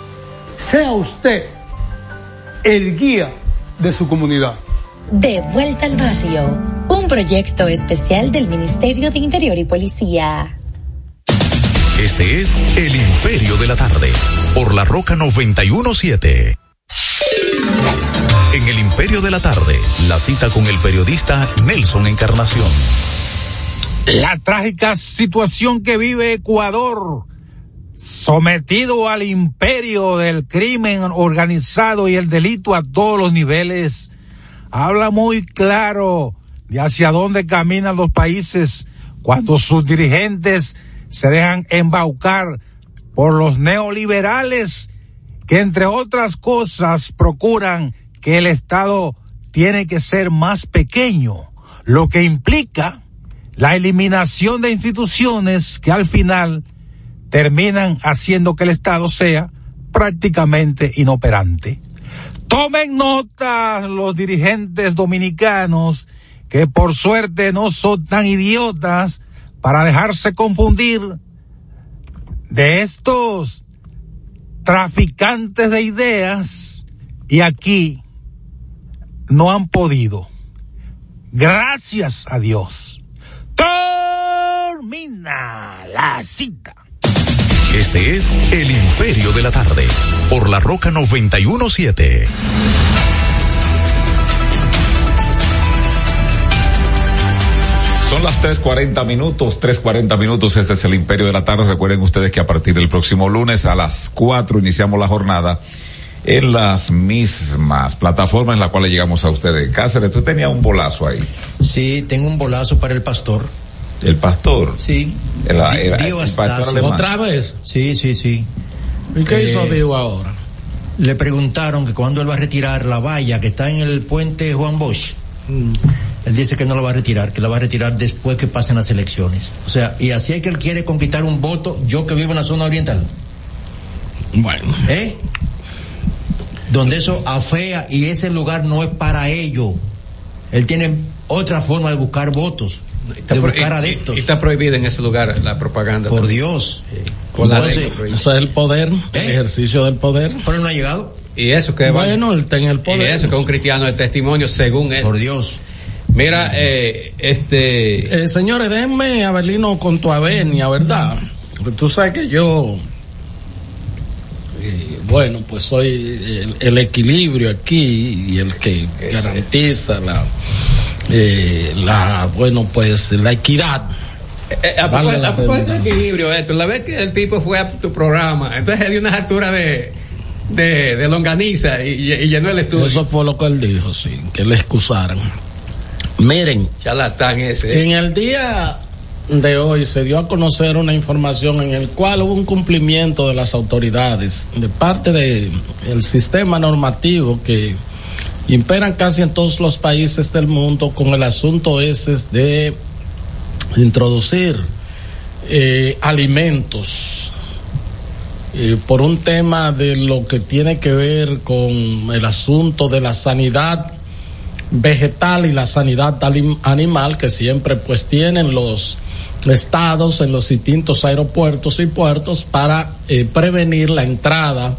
Sea usted el guía de su comunidad. De vuelta al barrio, un proyecto especial del Ministerio de Interior y Policía. Este es El Imperio de la Tarde, por la Roca 917. En El Imperio de la Tarde, la cita con el periodista Nelson Encarnación. La trágica situación que vive Ecuador sometido al imperio del crimen organizado y el delito a todos los niveles, habla muy claro de hacia dónde caminan los países cuando sus dirigentes se dejan embaucar por los neoliberales que entre otras cosas procuran que el Estado tiene que ser más pequeño, lo que implica la eliminación de instituciones que al final terminan haciendo que el Estado sea prácticamente inoperante. Tomen nota los dirigentes dominicanos que por suerte no son tan idiotas para dejarse confundir de estos traficantes de ideas y aquí no han podido. Gracias a Dios. Termina la cita. Este es El Imperio de la Tarde, por la Roca 917. Son las 3.40 minutos, 3.40 minutos, este es el Imperio de la Tarde. Recuerden ustedes que a partir del próximo lunes a las 4 iniciamos la jornada en las mismas plataformas en las cuales llegamos a ustedes. Cáceres, tú tenías un bolazo ahí. Sí, tengo un bolazo para el pastor. ¿El pastor? Sí. El pastor Astacio. alemán. ¿Otra vez? Sí, sí, sí. ¿Y qué hizo Eh, Dio ahora? Le preguntaron que cuando él va a retirar la valla que está en el puente Juan Bosch. Mm. Él dice que no la va a retirar, que la va a retirar después que pasen las elecciones. O sea, y así es que él quiere conquistar un voto, yo que vivo en la zona oriental. Bueno. ¿Eh? Donde eso afea y ese lugar no es para ello. Él tiene otra forma de buscar votos, de pro- buscar y- adeptos. y está prohibida en ese lugar la propaganda. Por también. Dios. Por la Entonces, ley, prohibida. Eso es el poder, el ejercicio del poder. Pero él no ha llegado. Y eso que va- Bueno, él está en el Y poder. eso que es un cristiano de testimonio según él. Por Dios. Mira, eh, este. Eh, señores, déjenme a Berlino con tu avenia, ¿verdad? Porque tú sabes que yo, eh, bueno, pues soy el, el equilibrio aquí y el que garantiza la, eh, la, bueno, pues la equidad. Eh, a la a de redundancia. equilibrio esto, la vez que el tipo fue a tu programa, entonces dio unas alturas de, de, de longaniza y, llenó el estudio. Eso fue lo que él dijo, sí, que le excusaran. Miren, Charlatán ese. En el día de hoy se dio a conocer una información en el cual hubo un cumplimiento de las autoridades de parte del sistema normativo que imperan casi en todos los países del mundo con el asunto ese de introducir eh, alimentos eh, por un tema de lo que tiene que ver con el asunto de la sanidad vegetal y la sanidad animal que siempre pues tienen los estados en los distintos aeropuertos y puertos para eh, prevenir la entrada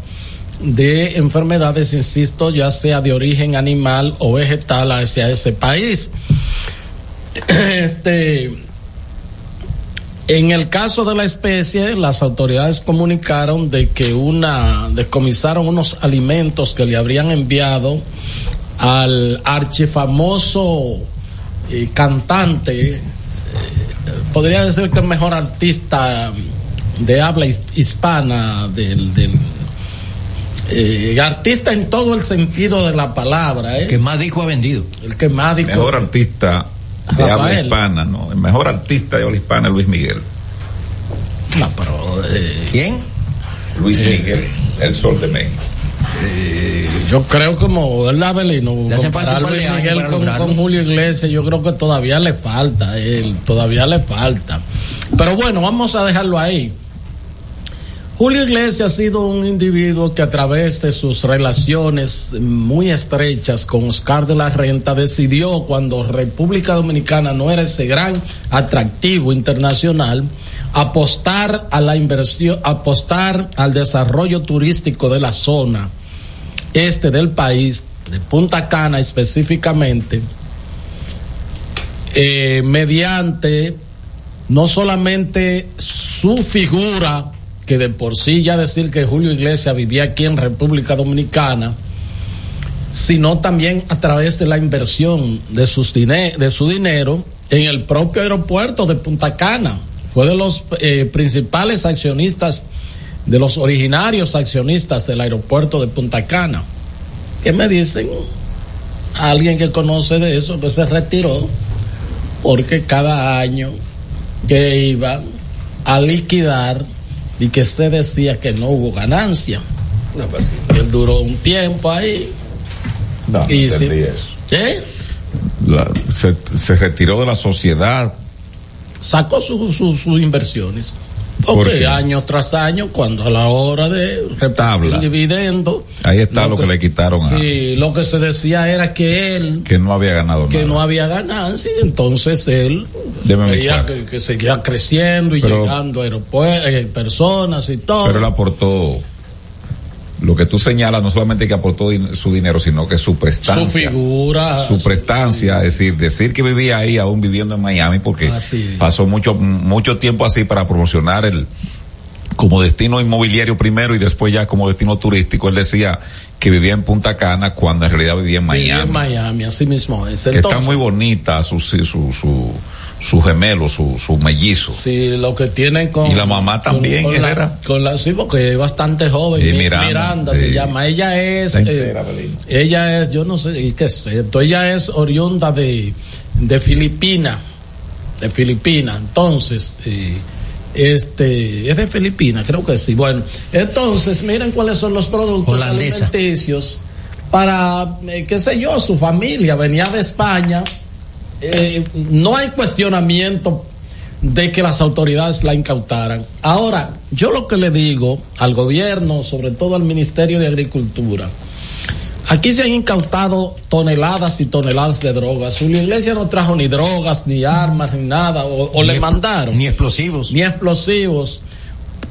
de enfermedades, insisto, ya sea de origen animal o vegetal hacia ese país. Este, en el caso de la especie, las autoridades comunicaron de que una, descomisaron unos alimentos que le habrían enviado al archifamoso eh, cantante, eh, podría decir que el mejor artista de habla his- hispana del eh, artista en todo el sentido de la palabra, ¿eh? Que más disco ha vendido. El que más disco- Mejor artista de habla hispana, ¿no? El mejor artista de habla hispana es Luis Miguel. No, pero, eh, ¿Quién? Luis Miguel, el sol de México. Eh, yo creo como, par de Luis Miguel con, con Julio Iglesias, yo creo que todavía le falta él, todavía le falta. Pero bueno, vamos a dejarlo ahí. Julio Iglesias ha sido un individuo que a través de sus relaciones muy estrechas con Oscar de la Renta decidió cuando República Dominicana no era ese gran atractivo internacional apostar a la inversión, apostar al desarrollo turístico de la zona este del país, de Punta Cana específicamente, eh, mediante no solamente su figura, que de por sí ya decir que Julio Iglesias vivía aquí en República Dominicana, sino también a través de la inversión de, sus de su dinero en el propio aeropuerto de Punta Cana. Fue de los eh, principales accionistas, de los originarios accionistas del aeropuerto de Punta Cana. ¿Qué me dicen? Alguien que conoce de eso, que se retiró, porque cada año que iba a liquidar y que se decía que no hubo ganancia. No, pues, Él duró un tiempo ahí. No, no Y sí. eso. ¿Qué? La- se, se retiró de la sociedad. Sacó sus sus sus inversiones. ¿Por Porque año tras año, cuando a la hora de repartir dividendo, Ahí está lo, que, le quitaron a, sí, lo que se decía era que él que no había ganado que nada. no había ganancia, entonces él veía que, que seguía creciendo y Pero- llegando a aeropuertos, personas y todo. Pero él aportó lo que tú señalas no solamente que aportó din- su dinero, sino que su prestancia. Su figura. Su prestancia, es decir, decir que vivía ahí aún viviendo en Miami, porque Así pasó mucho, mucho tiempo así para promocionar el, como destino inmobiliario primero y después ya como destino turístico. Él decía que vivía en Punta Cana cuando en realidad vivía en Vivía Miami. en Miami, así mismo es. que está muy bonita su, su, su, su, gemelo, su, su mellizo. Sí, lo que tienen con. Y la mamá también, con, con Herrera. la, con la- sí, porque es bastante joven. Y Mi- Miranda, se sí. llama. Ella es. Eh, ella es, yo no sé, ¿y qué es esto? Ella es oriunda de, de Filipina. De Filipina. Entonces, eh, este, es de Filipina, creo que sí. Bueno, entonces, miren cuáles son los productos Holandesa. alimenticios para, eh, qué sé yo, su familia venía de España. Eh, no hay cuestionamiento de que las autoridades la incautaran. Ahora, yo lo que le digo al gobierno, sobre todo al Ministerio de Agricultura, aquí se han incautado toneladas y toneladas de drogas. Julio Iglesias no trajo ni drogas, ni armas, ni nada, o, o Ni le mandaron. ni explosivos. Ni explosivos.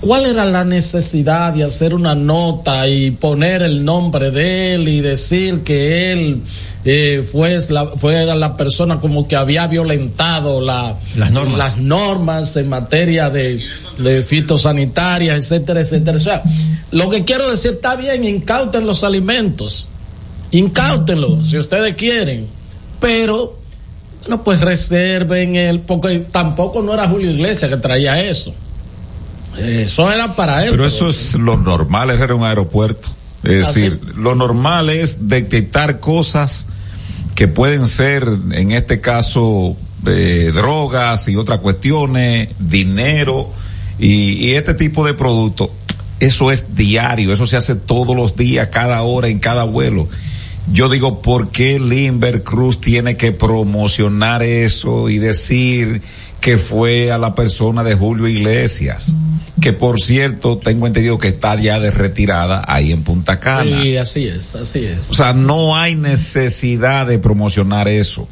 ¿Cuál era la necesidad de hacer una nota y poner el nombre de él y decir que él eh, fue la, fuera la persona como que había violentado la, Las normas. las normas en materia de, de fitosanitarias, etcétera, etcétera? O sea, lo que quiero decir, está bien, incauten los alimentos, incáutenlos si ustedes quieren, pero bueno, pues reserven el, porque tampoco no era Julio Iglesias que traía eso. Eso era para él. Pero eso es lo normal, era un aeropuerto. Es Así. decir, lo normal es detectar cosas que pueden ser, en este caso, eh, drogas y otras cuestiones, dinero y, y este tipo de productos. Eso es diario, eso se hace todos los días, cada hora, en cada vuelo. Yo digo, ¿por qué Limber Cruz tiene que promocionar eso y decir que fue a la persona de Julio Iglesias? Que por cierto, tengo entendido que está ya de retirada ahí en Punta Cana. Sí, así es, así es. O sea, no hay necesidad de promocionar eso.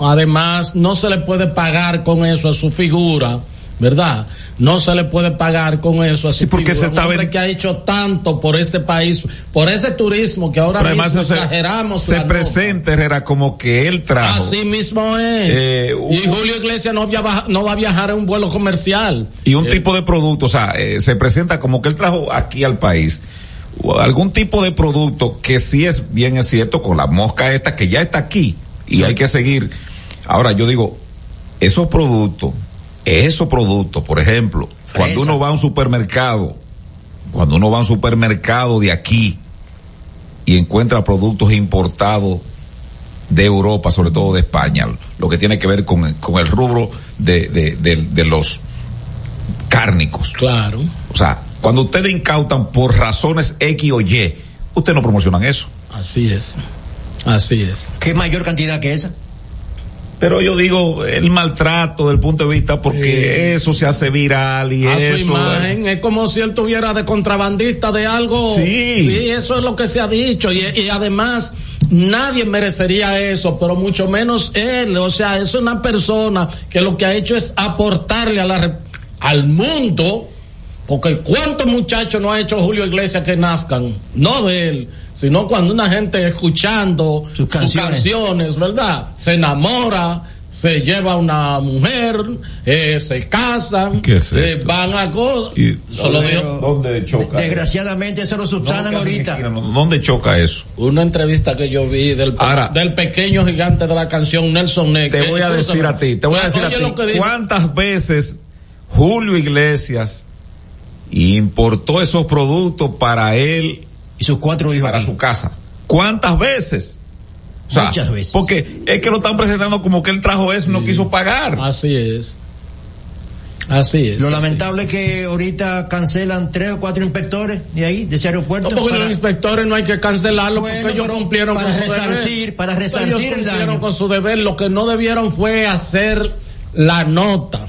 Además, no se le puede pagar con eso a su figura, ¿verdad? No se le puede pagar con eso a su porque se está hombre que ha hecho tanto por este país, por ese turismo que ahora Pero además mismo se, exageramos. se presenta, Herrera, como que él trajo. Así mismo es. Eh, y Julio Iglesias no, viaja- no va a viajar en un vuelo comercial. y un Eh, tipo de producto, o sea, eh, se presenta como que él trajo aquí al país algún tipo de producto que sí es bien es cierto con la mosca esta que ya está aquí y hay que seguir. Ahora yo digo, esos productos, esos productos, por ejemplo, cuando uno va a un supermercado, cuando uno va a un supermercado de aquí y encuentra productos importados de Europa, sobre todo de España, lo que tiene que ver con, el- con el rubro de, de, de- de los cárnicos. Claro. O sea, cuando ustedes incautan por razones X o Y, ustedes no promocionan eso. Así es. Así es. ¿Qué mayor cantidad que esa? Pero yo digo, el maltrato del punto de vista, porque eso se hace viral y a su eso. imagen. Es como si él tuviera de contrabandista de algo. Sí. Sí, eso es lo que se ha dicho. Y, y además, nadie merecería eso, pero mucho menos él. O sea, es una persona que lo que ha hecho es aportarle a la, al mundo. Porque cuántos muchachos no ha hecho Julio Iglesias que nazcan, no de él, sino cuando una gente escuchando sus canciones. canciones, ¿verdad? Se enamora, se lleva una mujer, eh, se casan, ¿Qué es eh, van a cosas. Solo ¿Dónde- digo- ¿Dónde choca? Desgraciadamente eso lo subsanan No, ahorita. ¿Dónde choca eso? Una entrevista que yo vi del, Ahora- del pequeño gigante de la canción Nelson Ned. Te voy a decir a ti, te voy a decir a ti, lo que dijo. ¿cuántas veces Julio Iglesias importó esos productos para él y sus cuatro hijos para aquí. su casa? ¿Cuántas veces? O sea, Muchas veces. Porque es que lo están presentando como que él trajo eso y no quiso pagar. Así es. Así es. Lo así lamentable es que ahorita cancelan tres o cuatro inspectores de ahí, de ese aeropuerto. No, porque para- los inspectores no hay que cancelarlo Bueno, porque ellos cumplieron para con su resarcir, deber. para resarcir ellos el cumplieron daño. con su deber. Lo que no debieron fue hacer la nota.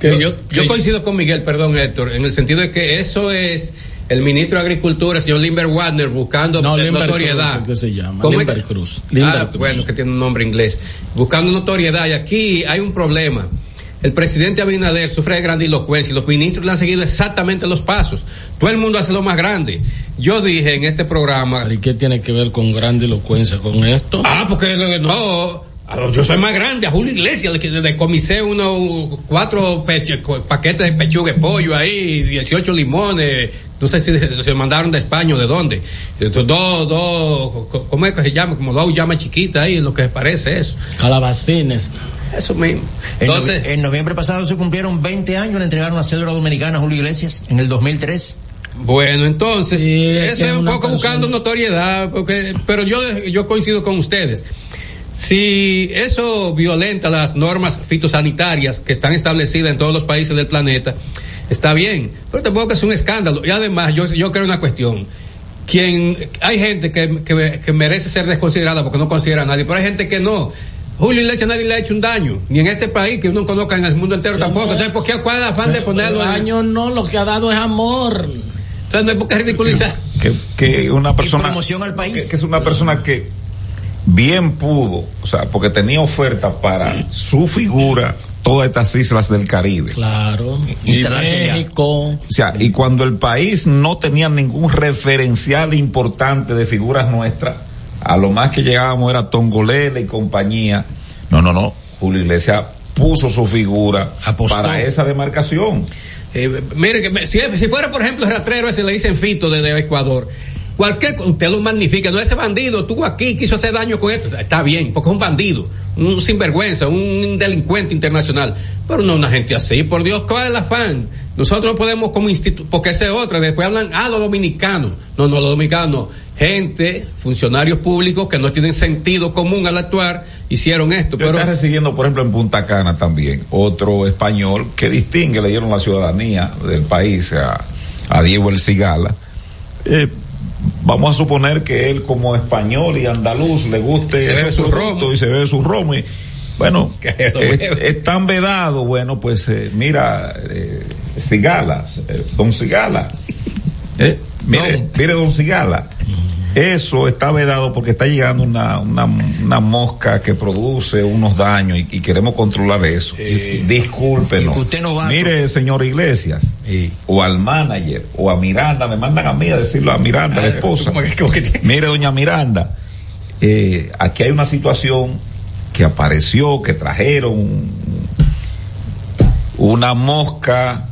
Que yo, Yo que- coincido con Miguel, perdón Héctor, en el sentido de que eso es el ministro de Agricultura, el señor Limber Wagner, buscando No, eh, notoriedad. Cruz, se llama, ¿Cómo Limber Cruz, Limber ah, Cruz. bueno, que tiene un nombre inglés. Buscando notoriedad. Y aquí hay un problema. el presidente Abinader sufre de grandilocuencia y los ministros le han seguido exactamente los pasos. Todo el mundo hace lo más grande. Yo dije en este programa. ¿Y qué tiene que ver con grandilocuencia con esto? Ah, porque no. Yo soy más grande, a Julio Iglesias le, le decomisé unos cuatro paquetes de pechuga de pollo ahí, 18 limones, no sé si se, mandaron de España o de dónde. Entonces, Dos, dos, ¿cómo es que se llama? Como dos llamas chiquitas ahí, lo que parece eso. Calabacines. Eso mismo. En, Entonces- en noviembre pasado se cumplieron 20 años, le entregaron la cédula dominicana a Julio Iglesias en el 2003. Bueno, entonces, es eso es un poco buscando notoriedad, porque, pero yo, yo coincido con ustedes. Si eso violenta las normas fitosanitarias que están establecidas en todos los países del planeta, está bien, pero tampoco es un escándalo. Y además, yo, yo creo una cuestión. Quien, hay gente que, que, que merece ser desconsiderada porque no considera a nadie, pero hay gente que no. Julio Iglesias nadie le ha hecho un daño, ni en este país que uno conozca en el mundo entero tampoco. Entonces, ¿por qué cuál es el afán de ponerlo en- Daño no, lo que ha dado es amor. Entonces no hay por qué ridiculizar. que, que una persona promoción al país. que, que es una persona que bien pudo o sea porque tenía oferta para su figura todas estas islas del Caribe Claro. Y. México. o sea y cuando el país no tenía ningún referencial importante de figuras nuestras a lo más que llegábamos era Tongolele y compañía no no no Julio Iglesias puso su figura para esa demarcación Eh, mire, que si, si fuera, por ejemplo, el rastrero ese le dicen Fito desde Ecuador, cualquier, usted lo magnifica, no ese bandido, estuvo aquí, quiso hacer daño con esto, está bien, porque es un bandido, un sinvergüenza, un delincuente internacional, pero no una gente así, por Dios, ¿cuál es el afán? Nosotros no podemos como instituto, porque ese es otra, después hablan, ah, los dominicanos, no, no, los dominicanos, no. gente, funcionarios públicos que no tienen sentido común al actuar, hicieron esto, Yo pero... está recibiendo, por ejemplo, en Punta Cana también, otro español que distingue, le dieron la ciudadanía del país a, a Diego El Cigala. Eh, vamos a suponer que él como español y andaluz le guste Se bebe su romo. y se bebe su romo y bueno, lo es, bebe. es tan vedado, bueno, pues eh, mira, eh, Cigala, eh, don Cigala, eh, mire, mire don Cigala, eso está vedado porque está llegando una, una, una mosca que produce unos daños y, y queremos controlar eso. Discúlpenos. Y que usted no va a- Mire, señor Iglesias, o al manager, o a Miranda, me mandan a mí a decirlo a Miranda, la esposa. Mire, doña Miranda, eh, aquí hay una situación que apareció, que trajeron una mosca,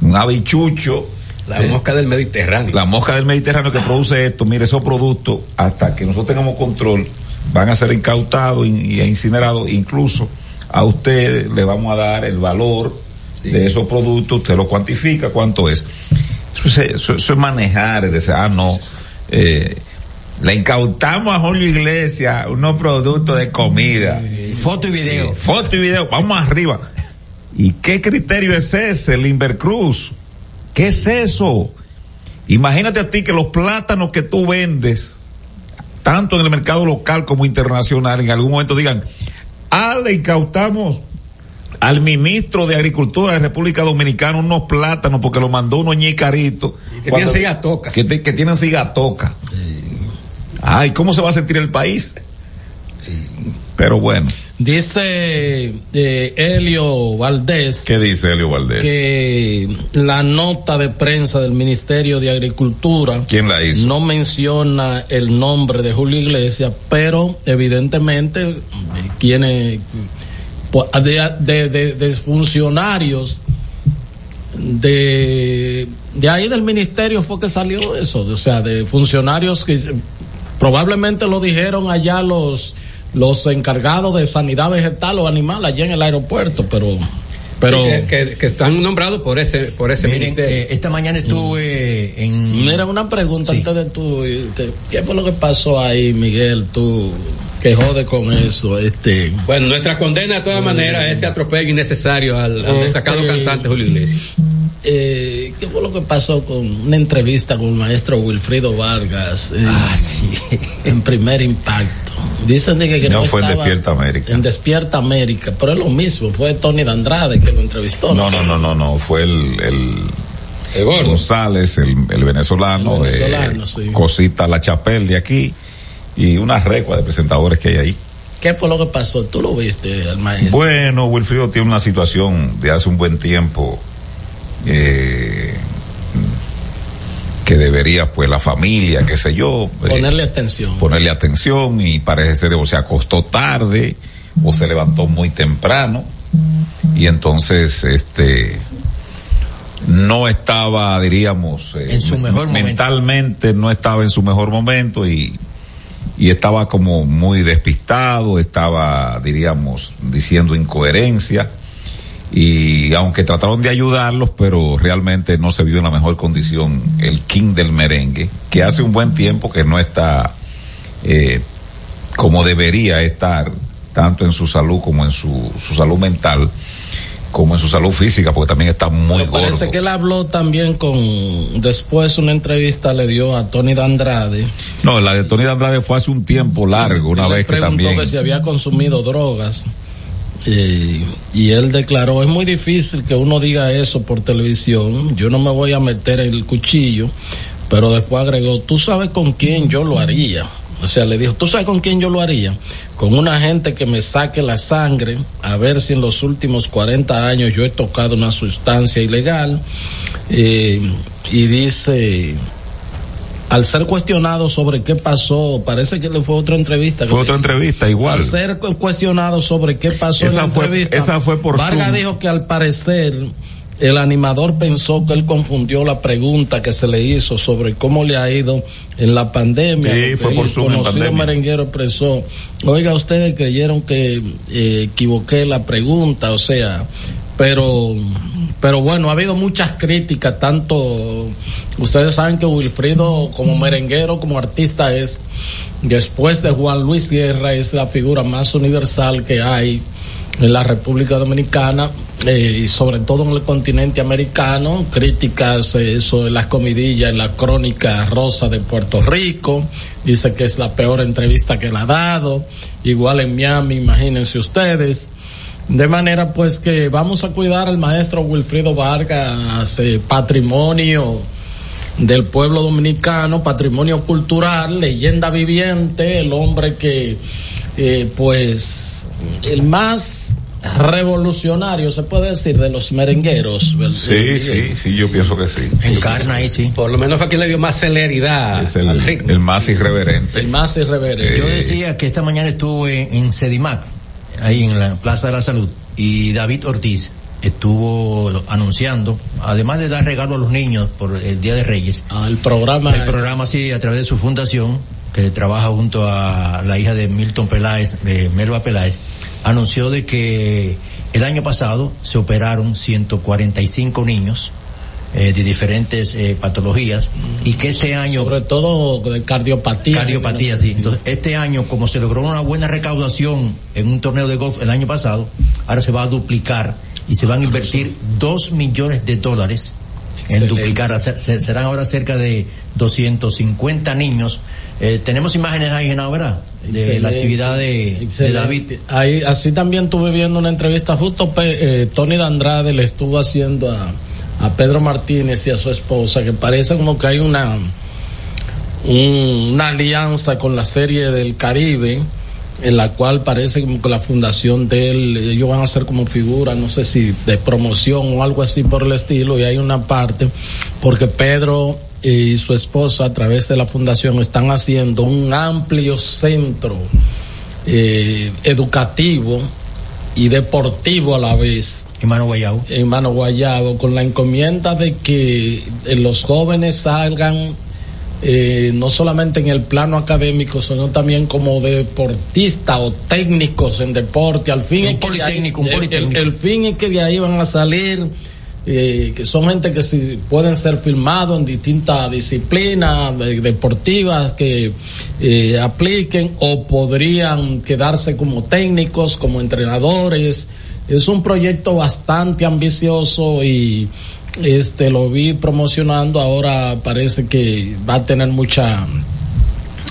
un habichucho. La mosca del Mediterráneo. La mosca del Mediterráneo que produce esto, mire, esos productos, hasta que nosotros tengamos control, van a ser incautados y, incinerados. Incluso a usted le vamos a dar el valor de esos productos, usted lo cuantifica, cuánto es. Eso, es- eso- eso es manejar, es decir, ah, no. eh, le incautamos a Julio Iglesias unos productos de comida. Foto y video. Foto y video, vamos arriba. ¿Y qué criterio es ese, Limber Cruz? ¿Qué es eso? Imagínate a ti que los plátanos que tú vendes, tanto en el mercado local como internacional, en algún momento digan, ah, le incautamos al ministro de Agricultura de República Dominicana unos plátanos porque lo mandó unos ñicaritos. que tienen cigatoca. Que, te- que tienen cigatoca. Ay, ¿cómo se va a sentir el país? Pero bueno. Dice eh, Helio Valdés ¿Qué dice Elio Valdés? que la nota de prensa del Ministerio de Agricultura ¿Quién la hizo? no menciona el nombre de Julio Iglesias, pero evidentemente eh, quienes pues, de, de- de- de funcionarios de de ahí del ministerio fue que salió eso, o sea, de funcionarios que probablemente lo dijeron allá los los encargados de sanidad vegetal o animal allá en el aeropuerto, pero pero Sí, que, que- que están nombrados por ese por ese Miren, ministerio. eh, esta mañana estuve en. Mira, una pregunta antes de tú. ¿Qué fue lo que pasó ahí, Miguel? Tú que jode con eso, este. Bueno, nuestra condena de todas maneras es ese atropello innecesario al, al Ok. destacado cantante Julio Iglesias. Eh, ¿Qué fue lo que pasó con una entrevista con el maestro Wilfrido Vargas? eh, En primer impacto. Dicen de que, que No fue en Despierta América. En Despierta América, pero es lo mismo. Fue Tony Dandrade que lo entrevistó. No, no, no, no, no, fue el, el, González, el, el venezolano, El venezolano, eh, sí. Cosita La Chapel de aquí y una recua de presentadores que hay ahí. ¿Qué fue lo que pasó? ¿Tú lo viste, al maestro? Bueno, Wilfrido tiene una situación de hace un buen tiempo eh, que debería, pues, la familia, qué sé yo. eh, Ponerle atención. ponerle atención y parece ser o se acostó tarde o se levantó muy temprano y entonces este no estaba diríamos eh, En su mejor momento. mentalmente no estaba en su mejor momento y y estaba como muy despistado estaba diríamos diciendo incoherencia y aunque trataron de ayudarlos, pero realmente no se vio en la mejor condición el king del merengue, que hace un buen tiempo que no está eh, como debería estar, tanto en su salud como en su, su salud mental, como en su salud física, porque también está muy Pero parece gordo. que él habló también con. Después una entrevista le dio a Tony Dandrade. No, la de Tony de Andrade fue hace un tiempo largo, una vez que preguntó también... que si había consumido drogas. Eh, y él declaró, es muy difícil que uno diga eso por televisión, yo no me voy a meter el cuchillo, pero después agregó, tú sabes con quién yo lo haría. O sea, le dijo, ¿tú sabes con quién yo lo haría? Con una gente que me saque la sangre, a ver si en los últimos 40 años yo he tocado una sustancia ilegal. Eh, y dice, al ser cuestionado sobre qué pasó, parece que le fue otra entrevista. Fue otra hizo. entrevista igual. Al ser cu- cuestionado sobre qué pasó Esa en la fue- entrevista, esa fue por Vargas Zoom. dijo que al parecer el animador pensó que él confundió la pregunta que se le hizo sobre cómo le ha ido en la pandemia. Sí, fue por el Zoom conocido merenguero expresó, oiga, ustedes creyeron que eh, equivoqué la pregunta, o sea, pero pero bueno, ha habido muchas críticas, tanto ustedes saben que Wilfrido como merenguero, como artista es, después de Juan Luis Guerra, es la figura más universal que hay en la República Dominicana eh, y sobre todo en el continente americano, críticas eh, en las comidillas, en la crónica rosa de Puerto Rico, dice que es la peor entrevista que le ha dado, igual en Miami, imagínense ustedes. De manera pues que vamos a cuidar al maestro Wilfrido Vargas, eh, patrimonio del pueblo dominicano, patrimonio cultural, leyenda viviente, el hombre que eh, pues el más revolucionario se puede decir de los merengueros. ¿verdad? Sí, sí, sí, yo pienso que sí. Encarna ahí, sí. Por lo menos fue quien le dio más celeridad Es el, al ritmo. el más irreverente. El más irreverente. Yo decía que esta mañana estuve en Sedimac, ahí en la Plaza de la Salud, y David Ortiz estuvo anunciando, además de dar regalo a los niños por el Día de Reyes, Ah, el programa. el programa sí a través de su fundación, que trabaja junto a la hija de Milton Peláez, de Melba Peláez, anunció de que el año pasado se operaron 145 niños eh, de diferentes eh, patologías y que este año Sobre todo de cardiopatía. cardiopatía, sí. Entonces, este año, como se logró una buena recaudación en un torneo de golf el año pasado, ahora se va a duplicar y se van a invertir dos millones de dólares en Excelente. duplicar. Se- se- serán ahora cerca de 250 niños. Eh, tenemos imágenes ahí, ¿no, ¿verdad? De Excelente. la actividad de, de. David. Ahí, así también estuve viendo una entrevista, justo eh, Tony Dandrade le estuvo haciendo a, a Pedro Martínez y a su esposa, que parece como que hay una, un- una alianza con la serie del Caribe, en la cual parece como que la fundación de él, ellos van a ser como figura, no sé si de promoción o algo así por el estilo, y hay una parte, porque Pedro y su esposa a través de la fundación están haciendo un amplio centro eh, educativo y deportivo a la vez. En Mano Guayabo. En Mano Guayabo, con la encomienda de que eh, los jóvenes salgan eh, no solamente en el plano académico, sino también como deportistas o técnicos en deporte. Al fin Un es que ahí- un el- el fin es que de ahí van a salir eh, que son gente que si pueden ser filmados en distintas disciplinas eh, deportivas que eh, apliquen o podrían quedarse como técnicos, como entrenadores. Es un proyecto bastante ambicioso y este lo vi promocionando, ahora parece que va a tener mucha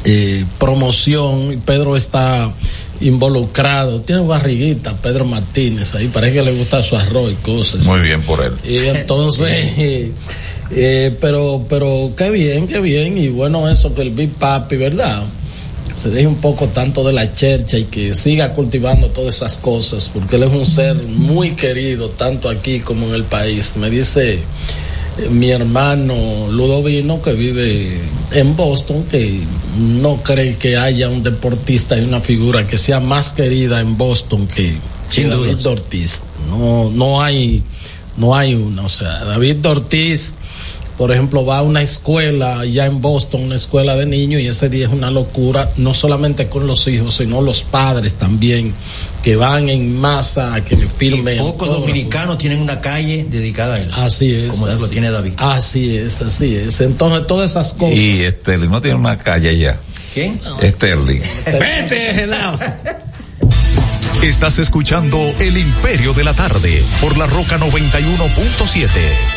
eh, promoción. Pedro está involucrado, tiene barriguita Pedro Martínez, ahí parece que le gusta su arroz y cosas. Muy bien por él. Y entonces, eh, eh, pero, pero qué bien, qué bien, y bueno eso que el Big Papi, ¿verdad? se deje un poco tanto de la chercha y que siga cultivando todas esas cosas, porque él es un ser muy querido, tanto aquí como en el país. Me dice mi hermano Ludovino, que vive en Boston, que no cree que haya un deportista y una figura que sea más querida en Boston que, David Ortiz. No, no hay, no hay una. O sea, David Ortiz por ejemplo, va a una escuela ya en Boston, una escuela de niños, y ese día es una locura, no solamente con los hijos, sino los padres también, que van en masa a que le firmen. Pocos dominicanos tienen una calle dedicada a él. Así es. Como así, lo tiene David. Así es, así es. Entonces, todas esas cosas. Y Sterling no tiene una calle allá. ¿Quién? Sterling. Vete, Genao. Estás escuchando El Imperio de la Tarde por la Roca 91.7.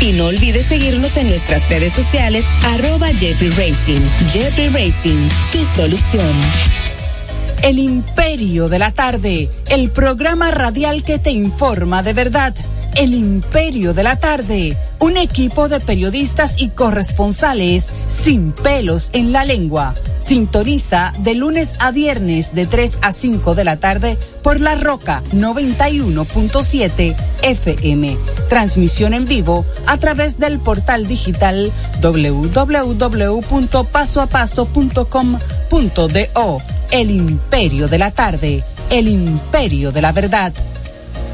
Y no olvides seguirnos en nuestras redes sociales, arroba Jeffrey Racing. Jeffrey Racing, tu solución. El Imperio de la Tarde, el programa radial que te informa de verdad. El Imperio de la Tarde, un equipo de periodistas y corresponsales sin pelos en la lengua. Sintoniza de lunes a viernes de 3 a 5 de la tarde por La Roca 91.7 FM. Transmisión en vivo a través del portal digital www.pasoapaso.com.do. El Imperio de la Tarde, el Imperio de la Verdad.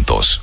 juntos.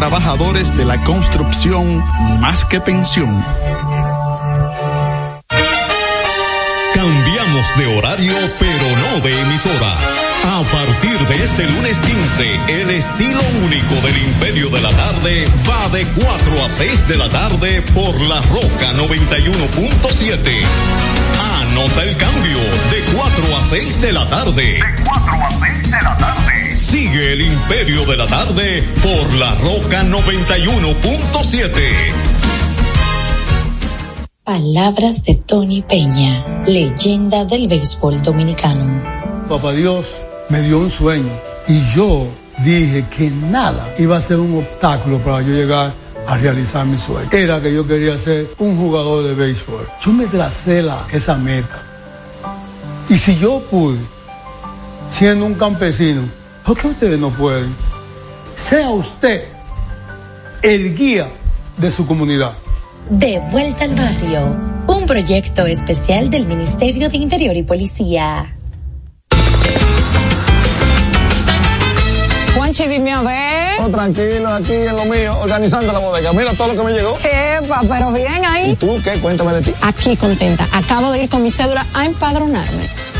de la construcción más que pensión. Cambiamos de horario, pero no de emisora. A partir de este lunes 15, el estilo único del Imperio de la Tarde va de 4 a 6 de la tarde por la Roca 91.7. Anota el cambio de 4 a 6 de la tarde. De 4 a 6 de la tarde. Sigue el Imperio de la Tarde por la Roca 91.7. Palabras de Tony Peña, leyenda del béisbol dominicano. Papá Dios me dio un sueño y yo dije que nada iba a ser un obstáculo para yo llegar a realizar mi sueño. Era que yo quería ser un jugador de béisbol. Yo me tracé la, esa meta. Y si yo pude, siendo un campesino, ¿por qué ustedes no pueden? Sea usted el guía de su comunidad. De vuelta al barrio, un proyecto especial del Ministerio de Interior y Policía. Franchi, dime a ver. Oh, tranquilo, aquí en lo mío, organizando la bodega. Mira todo lo que me llegó. Epa, pero bien ahí. ¿Y tú qué? Cuéntame de ti. Aquí contenta. Acabo de ir con mi cédula a empadronarme.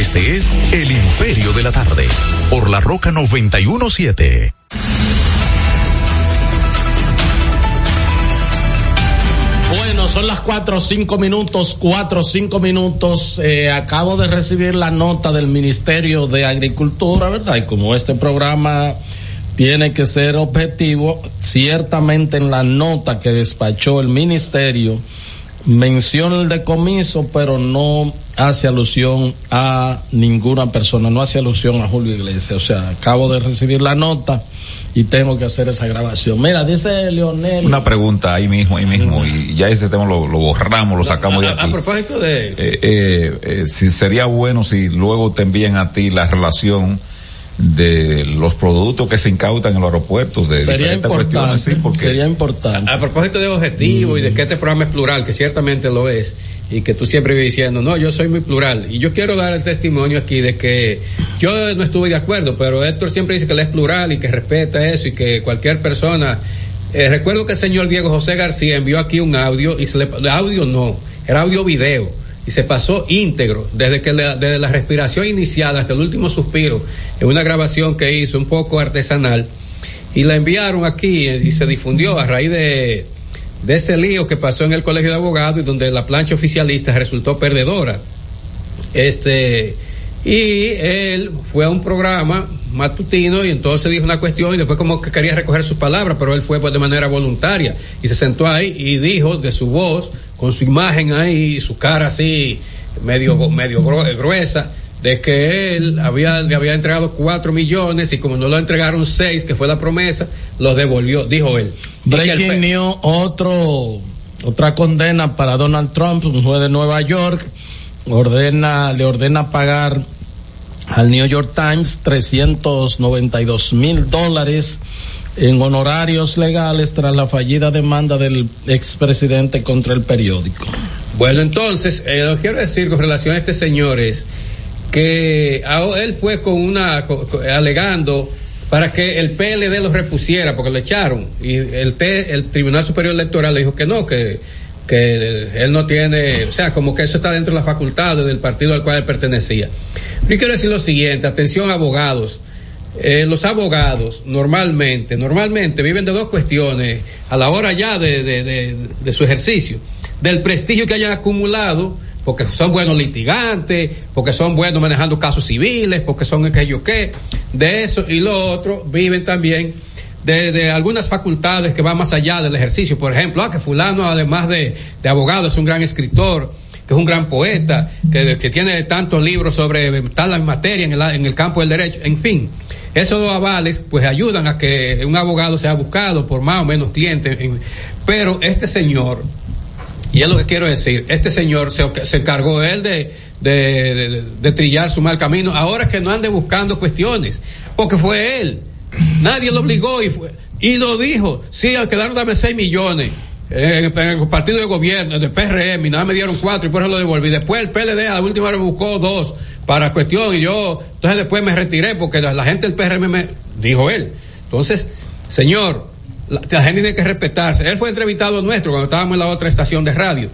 Este es El Imperio de la Tarde, por la Roca 917. Bueno, son las cuatro o cinco minutos, cuatro o cinco minutos. Eh, acabo de recibir la nota del Ministerio de Agricultura, ¿verdad? Y como este programa tiene que ser objetivo, ciertamente en la nota que despachó el Ministerio menciona el decomiso, pero no hace alusión a ninguna persona, no hace alusión a Julio Iglesias. O sea, acabo de recibir la nota y tengo que hacer esa grabación. Mira, dice Leonel. Una pregunta ahí mismo, ahí mismo, y ya ese tema lo, lo borramos, lo sacamos de A, aquí. a propósito de. Eh, eh, eh, si sería bueno si luego te envían a ti la relación de los productos que se incautan en los aeropuertos de Sería diferentes cuestiones, importante, sí, porque sería importante. A propósito de objetivo y de que este programa es plural, que ciertamente lo es, y que tú siempre vives diciendo, no, yo soy muy plural. Y yo quiero dar el testimonio aquí de que yo no estuve de acuerdo, pero Héctor siempre dice que él es plural y que respeta eso y que cualquier persona. Eh, recuerdo que el señor Diego José García envió aquí un audio y se le. Audio no, era audio video y se pasó íntegro desde que la, desde la respiración iniciada hasta el último suspiro en una grabación que hizo un poco artesanal y la enviaron aquí y se difundió a raíz de, de ese lío que pasó en el colegio de abogados y donde la plancha oficialista resultó perdedora. Este, y él fue a un programa matutino y entonces dijo una cuestión y después como que quería recoger sus palabras, pero él fue pues de manera voluntaria y se sentó ahí y dijo de su voz, con su imagen ahí, su cara así medio, medio gru- gruesa, de que él había, le había entregado cuatro millones y como no lo entregaron seis, que fue la promesa, los devolvió, dijo él. El Breaking news, otro, otra condena para Donald Trump, un juez de Nueva York, ordena, le ordena pagar al New York Times 392 mil dólares en honorarios legales tras la fallida demanda del expresidente contra el periódico. Bueno, entonces, eh, lo quiero decir con relación a este señor es que a- él fue con una, alegando para que el PLD lo repusiera, porque lo echaron. Y el, T- el Tribunal Superior Electoral le dijo que no, que, que él no tiene, o sea, como que eso está dentro de las facultades del partido al cual él pertenecía. Yo quiero decir lo siguiente, atención abogados. Eh, los abogados normalmente, normalmente viven de dos cuestiones a la hora ya de, de- su ejercicio, del prestigio que hayan acumulado, porque son buenos litigantes, porque son buenos manejando casos civiles, porque son aquello que, de eso y lo otro, viven también de, de algunas facultades que van más allá del ejercicio. Por ejemplo, ah, que fulano, además de, de abogado, es un gran escritor, que es un gran poeta, que, que tiene tantos libros sobre tal materia en el, en el campo del derecho, en fin. Esos dos avales pues ayudan a que un abogado sea buscado por más o menos clientes. en- pero este señor, y es lo que quiero decir, este señor se, se encargó él de, de, de- trillar su mal camino. Ahora que no ande buscando cuestiones, porque fue él. Nadie lo obligó y fue, y lo dijo. Sí, al quedaron dame 6 millones. En, en el partido de gobierno, de PRM, y nada me dieron cuatro y por eso lo devolví. Después el PLD a la última hora buscó dos para cuestión y yo, entonces después me retiré porque la, la gente del PRM me, dijo él. Entonces, señor, la, la gente tiene que respetarse. Él fue entrevistado nuestro cuando estábamos en la otra estación de radio.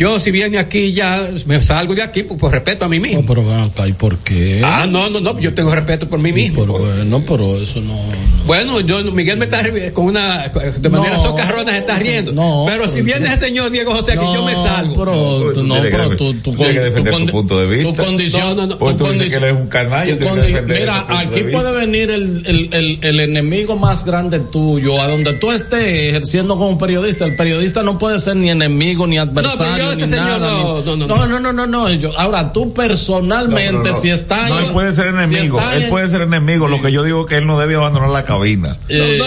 Yo, si viene aquí, ya me salgo de aquí por, por respeto a mí mismo. No, pero acá, ¿y por qué? Ah, no, no, no, yo tengo respeto por mí mismo. Pero bueno, pero eso no. Bueno, yo, Miguel me está con una, de manera No. socarrona se está riendo. No, pero, si viene ese señor Diego José aquí, yo me salgo. Pero, tú, no, pero tú, tú, que con- defender tu punto de vista. Tu condición, No, no, no, Porque tú tu dices que condición- él es un canalla, Mira, aquí puede venir el, el, el, el enemigo más grande tuyo, a donde tú estés ejerciendo como periodista. El periodista no puede ser ni enemigo ni adversario. Yo ni ese señor nada, no, no, no, no, no, no, no, no, yo- ahora tú personalmente, No, no, no. si estás No, él puede ser enemigo, si él en- puede ser enemigo, lo que yo digo es que él no debe abandonar la cabina. Eh,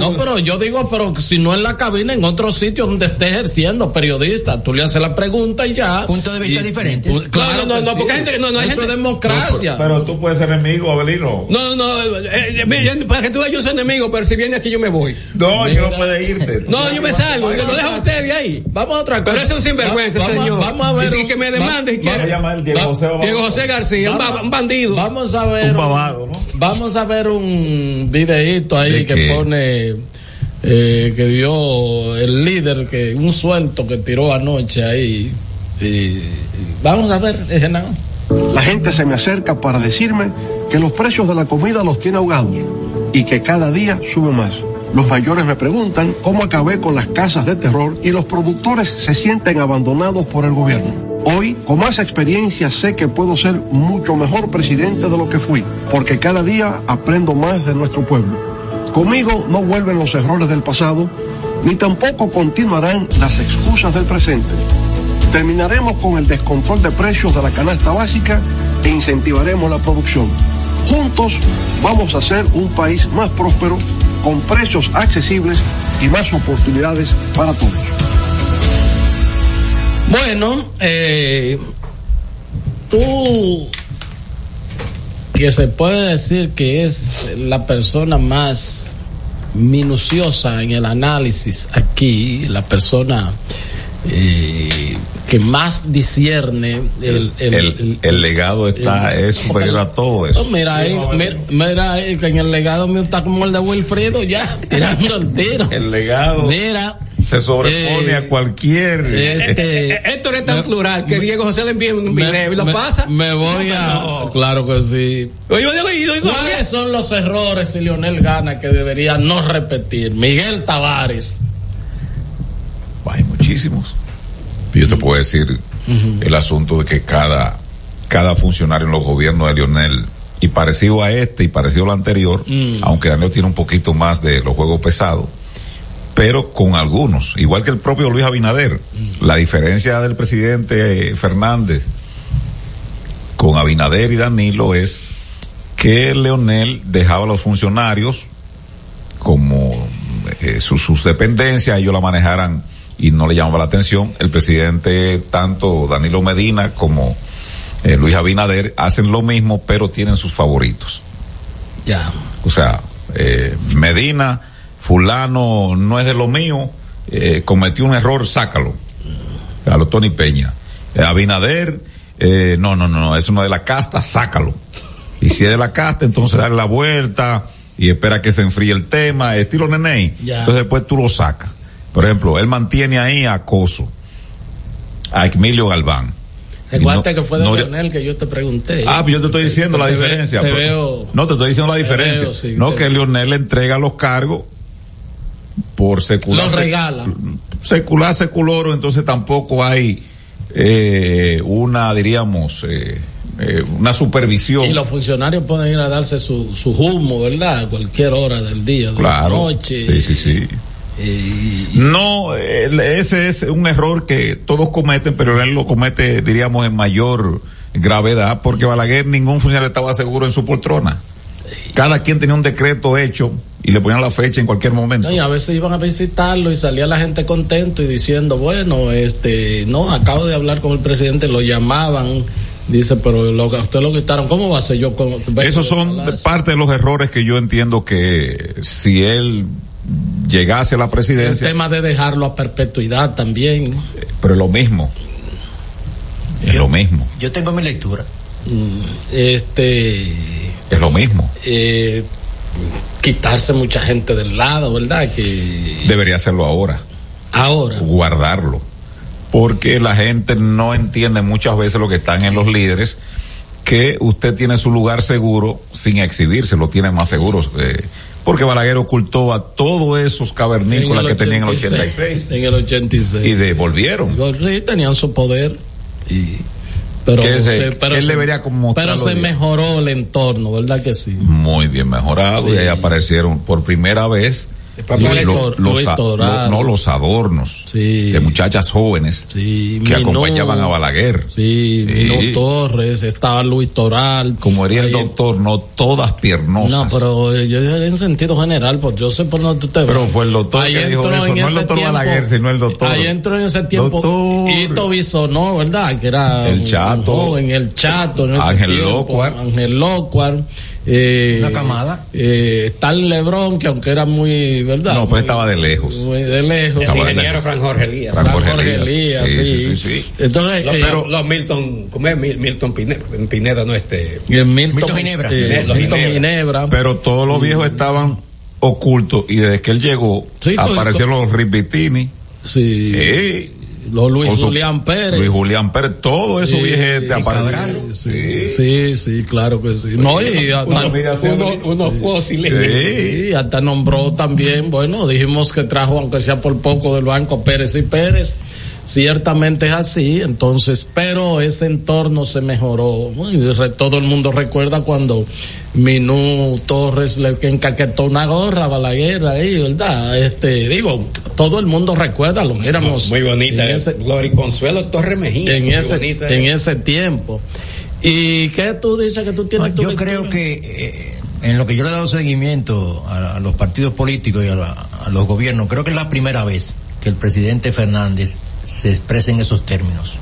No, pero yo digo, pero si no en la cabina, en otro sitio donde esté ejerciendo periodista, tú le haces la pregunta y ya. Punto de vista diferente. Claro, No, no, no, sí. porque hay gente no, no, hay gente- es democracia. Pero tú puedes ser enemigo, Abelino. No, no, eh, eh, mira, para que tú veas, yo soy enemigo, pero si viene aquí yo me voy. No, yo no puedo irte. No, yo me salgo, lo dejan ustedes ahí. Vamos a otra Pero cosa. eso es un sinvergüenza, Va- vamos- señor. vamos a ver Dice un- que me va- demande si vamos quiere. a llamar al Diego Va- José, Diego José García, un, Vamos- ba- un bandido. Vamos a ver. Un babado, Vamos a ver un videíto ahí ¿De que qué? pone. eh, que dio el líder, que un suelto que tiró anoche ahí. Y- y- vamos a ver, Genao. La gente se me acerca para decirme que los precios de la comida los tiene ahogados y que cada día sube más. Los mayores me preguntan cómo acabé con las casas de terror y los productores se sienten abandonados por el gobierno. Hoy, con más experiencia, sé que puedo ser mucho mejor presidente de lo que fui, porque cada día aprendo más de nuestro pueblo. Conmigo no vuelven los errores del pasado, ni tampoco continuarán las excusas del presente. Terminaremos con el descontrol de precios de la canasta básica e incentivaremos la producción. Juntos vamos a ser un país más próspero, con precios accesibles y más oportunidades para todos. Bueno, eh, tú que se puede decir que es la persona más minuciosa en el análisis aquí, la persona eh, que más discierne el, el- El, el legado está, el- es superior a todo Oh, eso. mira ahí, mira, mira ahí que en el legado mío está como el de Wilfrido ya, tirando el tiro. El legado Mira, se sobrepone eh, a cualquier. este- Héctor es tan plural que Diego José le envía un video y lo me- pasa. Me voy a. Claro que sí. Oye, oye, oye, oye, ¿Cuáles son los errores si Lionel gana que debería no repetir? Miguel Tavares. Hay muchísimos. Yo te puedo decir el asunto de que cada, cada funcionario en los gobiernos de Lionel, y parecido a este y parecido al anterior, Mm. aunque Daniel tiene un poquito más de los juegos pesados, pero con algunos, igual que el propio Luis Abinader. La diferencia del presidente Fernández con Abinader y Danilo es que Leonel dejaba a los funcionarios como eh, sus, sus dependencias, ellos la manejaran y no le llamaba la atención. El presidente, tanto Danilo Medina como eh, Luis Abinader, hacen lo mismo, pero tienen sus favoritos. Ya. O sea, eh, Medina, fulano no es de lo mío, eh, cometió un error, sácalo. A lo Tony Peña. Eh, Abinader, eh, no, no, no, es de la casta, sácalo. Y si es de la casta, entonces dale la vuelta y espera que se enfríe el tema, estilo Neney. Ya. Entonces después tú lo sacas. Por ejemplo, él mantiene ahí a Coso, a Emilio Galván. Recuerda no- que fue de no- Lionel que yo te pregunté. Ah, pues yo te estoy diciendo la Te ve- diferencia. Te pero- veo. no, te estoy diciendo la diferencia. veo, sí, no, que veo. Lionel le entrega los cargos por secular. Los regala. Secular, seculoro, entonces tampoco hay eh, una, diríamos, eh, eh, una supervisión. Y los funcionarios pueden ir a darse su, su humo, ¿verdad? A cualquier hora del día, de Claro. la noche. Sí, sí, sí. No, el- ese es un error que todos cometen, pero él lo comete, diríamos, en mayor gravedad, porque Balaguer ningún funcionario estaba seguro en su poltrona. Cada quien tenía un decreto hecho y le ponían la fecha en cualquier momento. No, y a veces iban a visitarlo y salía la gente contento y diciendo, bueno, este, no, acabo de hablar con el presidente, lo llamaban, dice, pero lo, usted lo quitaron, ¿cómo va a ser yo? Con, Esos son parte de los errores que yo entiendo que si él llegase a la el presidencia, tema de dejarlo a perpetuidad también. pero es lo mismo. Es lo mismo. Yo tengo mi lectura. Este, Es lo mismo. eh, quitarse mucha gente del lado, ¿verdad? Que Debería hacerlo ahora. ahora. Guardarlo. Porque la gente no entiende muchas veces lo que están en los líderes, que usted tiene su lugar seguro sin exhibirse, lo tiene más seguro. eh, porque Balaguer ocultó a todos esos cavernícolas que tenían en el 86 En el 86. y devolvieron. Sí, tenían su poder. Y, pero se- pero él se- debería como pero se bien. mejoró el entorno, ¿verdad que sí? muy bien mejorado Sí. y ahí aparecieron por primera vez Luis, los, los, no, los adornos de muchachas jóvenes que acompañaban a Balaguer. Sí, sí. Torres, estaba Luis Toral. Como diría el doctor, no todas piernosas. No, pero yo en sentido general, pues yo sé por dónde te ves. Pero fue el doctor ahí que dijo eso, no el doctor tiempo, Balaguer, sino el doctor. Ahí entró en ese tiempo Hito Bisonó, ¿verdad? Que era el chato. en el chato, en ese Ángel tiempo. Ángel Locuar. Eh, una camada. Eh, el Lebrón, que aunque era muy, ¿verdad? No, pues estaba de lejos. Muy de lejos. El ingeniero Fran Jorge Elías. Fran Jorge Elías, sí. Sí, sí, sí. Entonces, los, eh, pero, los Milton, ¿cómo es? Milton Pineda, Pineda no este. Milton, Milton Ginebra. Eh, los Milton Ginebra. Pero todos los viejos estaban ocultos y desde que él llegó aparecieron los Ribitini. Sí. Los Luis Julián Pérez. Luis Julián Pérez, todo eso sí, viejete aparecieron. Sí, sí, sí, claro que sí. No, y hasta, uno, unos fósiles. Sí. hasta nombró también, bueno, dijimos que trajo, aunque sea por poco, del banco Pérez y Pérez. Ciertamente es así, entonces, pero ese entorno se mejoró. todo el mundo recuerda cuando Minú Torres le encaquetó una gorra a Balaguer ahí, ¿verdad? Este, digo, todo el mundo recuerda, lo éramos. Muy bonita, ese, Consuelo Torres Mejía. En, ese, en ese tiempo. ¿Y qué tú dices que tú tienes? yo creo que eh, en lo que yo le he dado seguimiento a, los partidos políticos y a los gobiernos, creo que es la primera vez que el presidente Fernández se expresa en esos términos.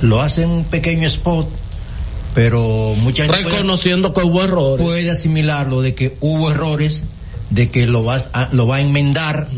Lo hacen un pequeño spot, pero mucha gente reconociendo que hubo errores. Puede asimilarlo de que hubo errores, de que lo vas a, lo va a enmendar,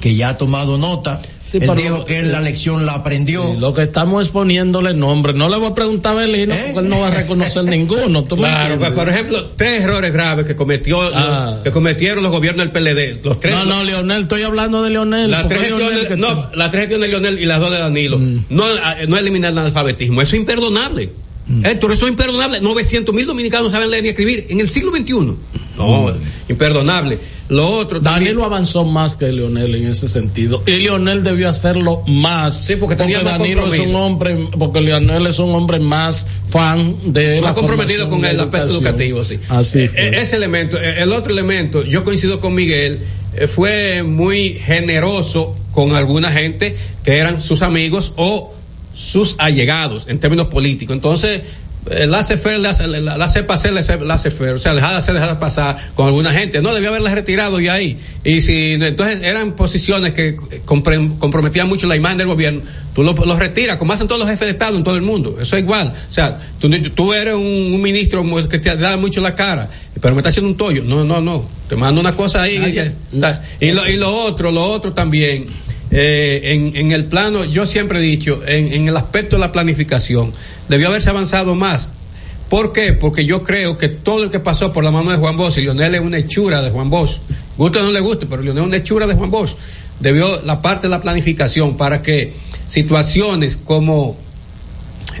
que ya ha tomado nota él dijo que la lección la aprendió. lo que estamos es poniéndole nombre. No le voy a preguntar a Belino ¿Eh? porque él no va a reconocer ninguno. claro, pues, por ejemplo, tres errores graves que cometió ah. que cometieron los gobiernos del PLD. Los tres, no, no, Leonel, estoy hablando de Leonel. La tres Leonel, no, la tres de Leonel y las dos de Danilo. Mm. No, no eliminar el analfabetismo. Eso es imperdonable. Mm. Héctor, eso es imperdonable. 900 mil dominicanos saben leer y escribir en el siglo XXI. No, mm. imperdonable. Lo otro Danilo avanzó más que Leonel en ese sentido. Y Leonel debió hacerlo más. Sí, porque, tenía Danilo es un hombre, porque Leonel es un hombre más fan de más comprometido con el aspecto educativo, sí. Así eh, ese elemento, eh, el otro elemento, yo coincido con Miguel, eh, fue muy generoso con alguna gente que eran sus amigos o sus allegados en términos políticos. Entonces, la hace la, pasar, la hace o sea, dejar de hacer, dejar de pasar con alguna gente. No, debió haberla retirado y ahí. Y si, entonces eran posiciones que comprometían mucho la imagen del gobierno, tú los lo retiras, como hacen todos los jefes de Estado en todo el mundo. Eso es igual. O sea, tú, tú eres un, ministro que te da mucho la cara, pero me está haciendo un tollo. No, no, no. Te mando una cosa ahí. y, lo, y lo otro, lo otro también eh, en, en, el plano, yo siempre he dicho, en, en, el aspecto de la planificación, debió haberse avanzado más. ¿Por qué? Porque yo creo que todo el que pasó por la mano de Juan Bosch, y Lionel es una hechura de Juan Bosch, guste o no le guste, pero Lionel es una hechura de Juan Bosch, debió la parte de la planificación para que situaciones como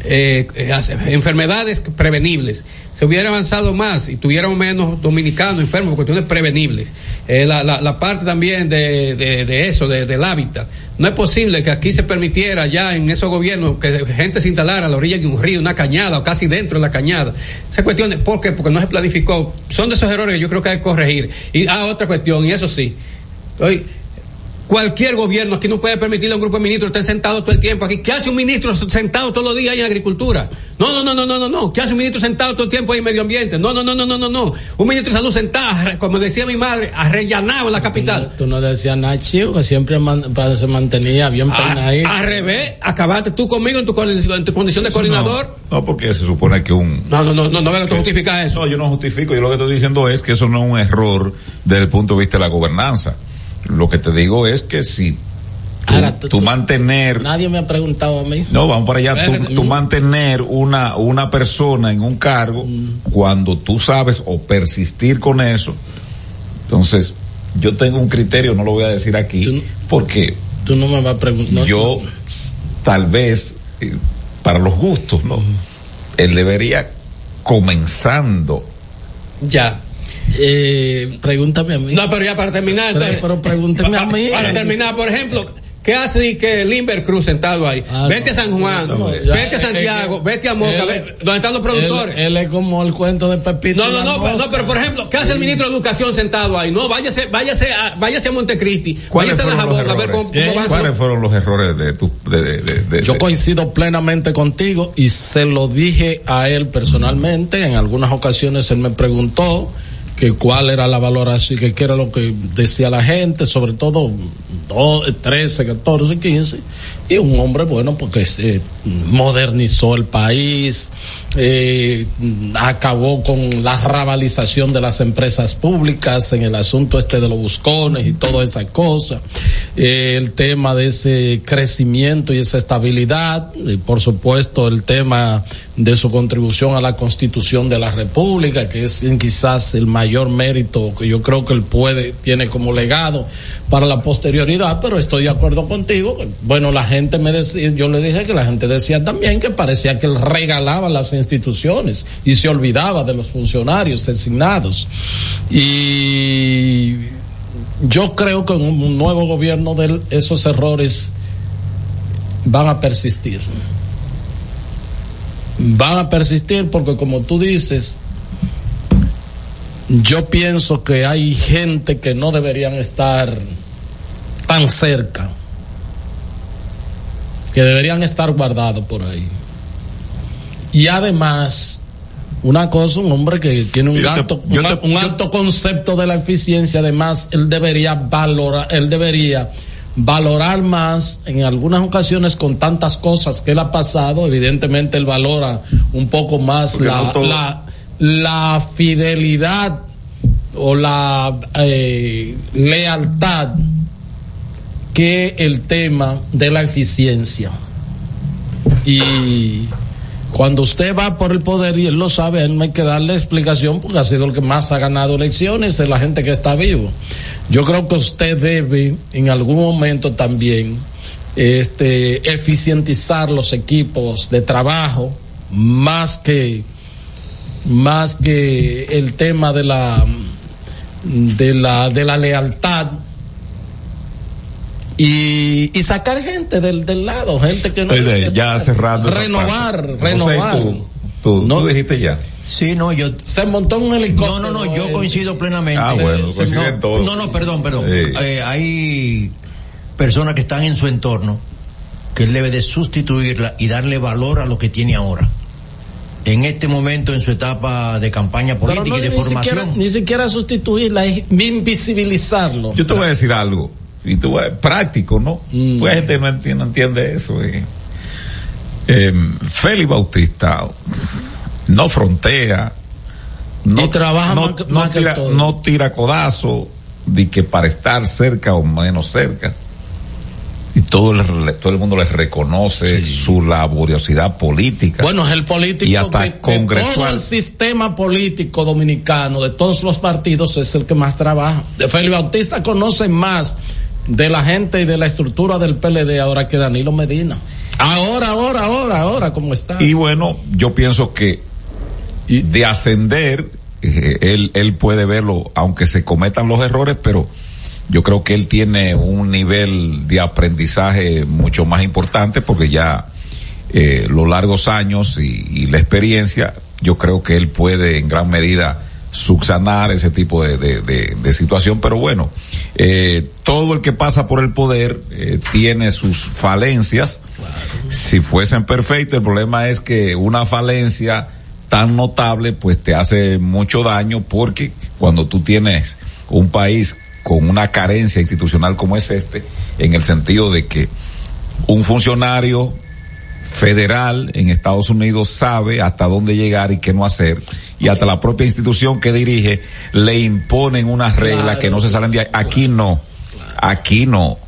eh, eh enfermedades prevenibles, se hubiera avanzado más y tuviéramos menos dominicanos enfermos por cuestiones prevenibles. Eh, la, la, la, parte también de, de, eso, de, del hábitat. No es posible que aquí se permitiera ya en esos gobiernos que gente se instalara a la orilla de un río, una cañada o casi dentro de la cañada. Esa cuestión, ¿por qué? Porque no se planificó. Son de esos errores que yo creo que hay que corregir. Y ah, otra cuestión, y eso sí. Hoy, Cualquier gobierno aquí no puede permitirle a un grupo de ministros estar sentados todo el tiempo aquí. ¿Qué hace un ministro sentado todos los días ahí en agricultura? No, no, no, no, no, no, no. ¿Qué hace un ministro sentado todo el tiempo ahí en medio ambiente? No, no, no, no, no, no, no. Un ministro de salud sentado, como decía mi madre, arrellanado en la capital. Tú no, decías nada que siempre se mantenía bien ah, peinadito. Al revés, acabaste tú conmigo en tu, condición de coordinador. No, porque se supone que un. No, no, no, no, no, no tú justificas eso. No, yo no justifico. Yo lo que estoy diciendo es que eso no es un error desde el punto de vista de la gobernanza. Lo que te digo es que si tú, mantener. Nadie me ha preguntado a mí. No, vamos para allá. Tú, mantener una, una persona en un cargo mm. cuando tú sabes o persistir con eso. Entonces, yo tengo un criterio, no lo voy a decir aquí, porque. Tú no me vas a preguntar. Yo, tal vez, eh, para los gustos, ¿no? Él debería comenzando. Ya eh, pregúntame a mí. No, pero ya para terminar. Pero, pero pregúnteme a mí. Para terminar, por ejemplo, ¿Qué hace que Limber Cruz sentado ahí? Ah, vete a San Juan, no, ya, vete a Santiago, que vete a Moca, él- ¿dónde están los productores? Él, él es como el cuento de Pepito. No, no, la no, pero, no, pero por ejemplo, ¿qué hace el ministro de Educación sentado ahí? No, váyase, váyase a, váyase a Montecristi, ¿Cuáles váyase a fueron los Dajabón, a ver cómo, van ¿Cuáles fueron los errores de tu, de, de- de- de- Yo coincido plenamente contigo y se lo dije a él personalmente. En algunas ocasiones él me preguntó que cuál era la valoración, que qué era lo que decía la gente, sobre todo do- 13, 14, 15. Un hombre bueno porque se modernizó el país, eh, acabó con la rabalización de las empresas públicas en el asunto este de los buscones y toda esa cosa. Eh, el tema de ese crecimiento y esa estabilidad, y por supuesto el tema de su contribución a la constitución de la República, que es quizás el mayor mérito que yo creo que él puede, tiene como legado para la posterioridad, pero estoy de acuerdo contigo. Bueno, la gente me decía, yo le dije que la gente decía también que parecía que él regalaba las instituciones y se olvidaba de los funcionarios designados. Y yo creo que en un nuevo gobierno de él, esos errores van a persistir. Van a persistir porque como tú dices, yo pienso que hay gente que no deberían estar tan cerca, que deberían estar guardados por ahí. Y además, una cosa, un hombre que tiene un, te- alto, un, te- un alto concepto de la eficiencia, además, él debería valorar, él debería valorar más en algunas ocasiones con tantas cosas que él ha pasado, evidentemente él valora un poco más Porque la, no todo- la, la fidelidad o la eh, lealtad que el tema de la eficiencia. Y cuando usted va por el poder y él lo sabe, él no hay que darle explicación porque ha sido el que más ha ganado elecciones de la gente que está vivo. Yo creo que usted debe en algún momento también este eficientizar los equipos de trabajo más que más que el tema de la de la de la lealtad y, y sacar gente del, del lado, gente que no Oye, ya cerrando. renovar, renovar. Tú, tú dijiste ya. Sí, no, yo. Se montó un helicóptero. No, no, no, yo coincido plenamente. Ah, bueno, Se- coinciden no, todos. no, no, perdón, perdón. Sí. Eh, hay personas que están en su entorno que él debe de sustituirla y darle valor a lo que tiene ahora. En este momento, en su etapa de campaña política no, y de ni formación. siquiera, ni siquiera sustituirla, es invisibilizarlo. Yo te voy a decir algo. Y tú vas- práctico, ¿no? Pues gente no entiende, no entiende eso. eh. Eh, Félix Bautista no frontea. No, Y trabaja no, más no tira, no tira codazo de que para estar cerca o menos cerca. Y todo el, todo el mundo les reconoce su laboriosidad política. Bueno, es el político Y hasta que, que congresual. todo el sistema político dominicano de todos los partidos es el que más trabaja. De Félix Bautista conoce más de la gente y de la estructura del PLD ahora que Danilo Medina. Ahora, ahora, ahora, ahora, ¿cómo está? Y bueno, yo pienso que de ascender, eh, él, él puede verlo, aunque se cometan los errores, pero yo creo que él tiene un nivel de aprendizaje mucho más importante porque ya eh, los largos años y, y la experiencia, yo creo que él puede en gran medida subsanar ese tipo de, de, de- de situación, pero bueno, eh, todo el que pasa por el poder eh, tiene sus falencias. Si fuesen perfectos, el problema es que una falencia tan notable pues te hace mucho daño porque cuando tú tienes un país con una carencia institucional como es este, en el sentido de que un funcionario federal en Estados Unidos sabe hasta dónde llegar y qué no hacer y hasta la propia institución que dirige le imponen unas reglas que no se salen de ahí. Aquí no, aquí no.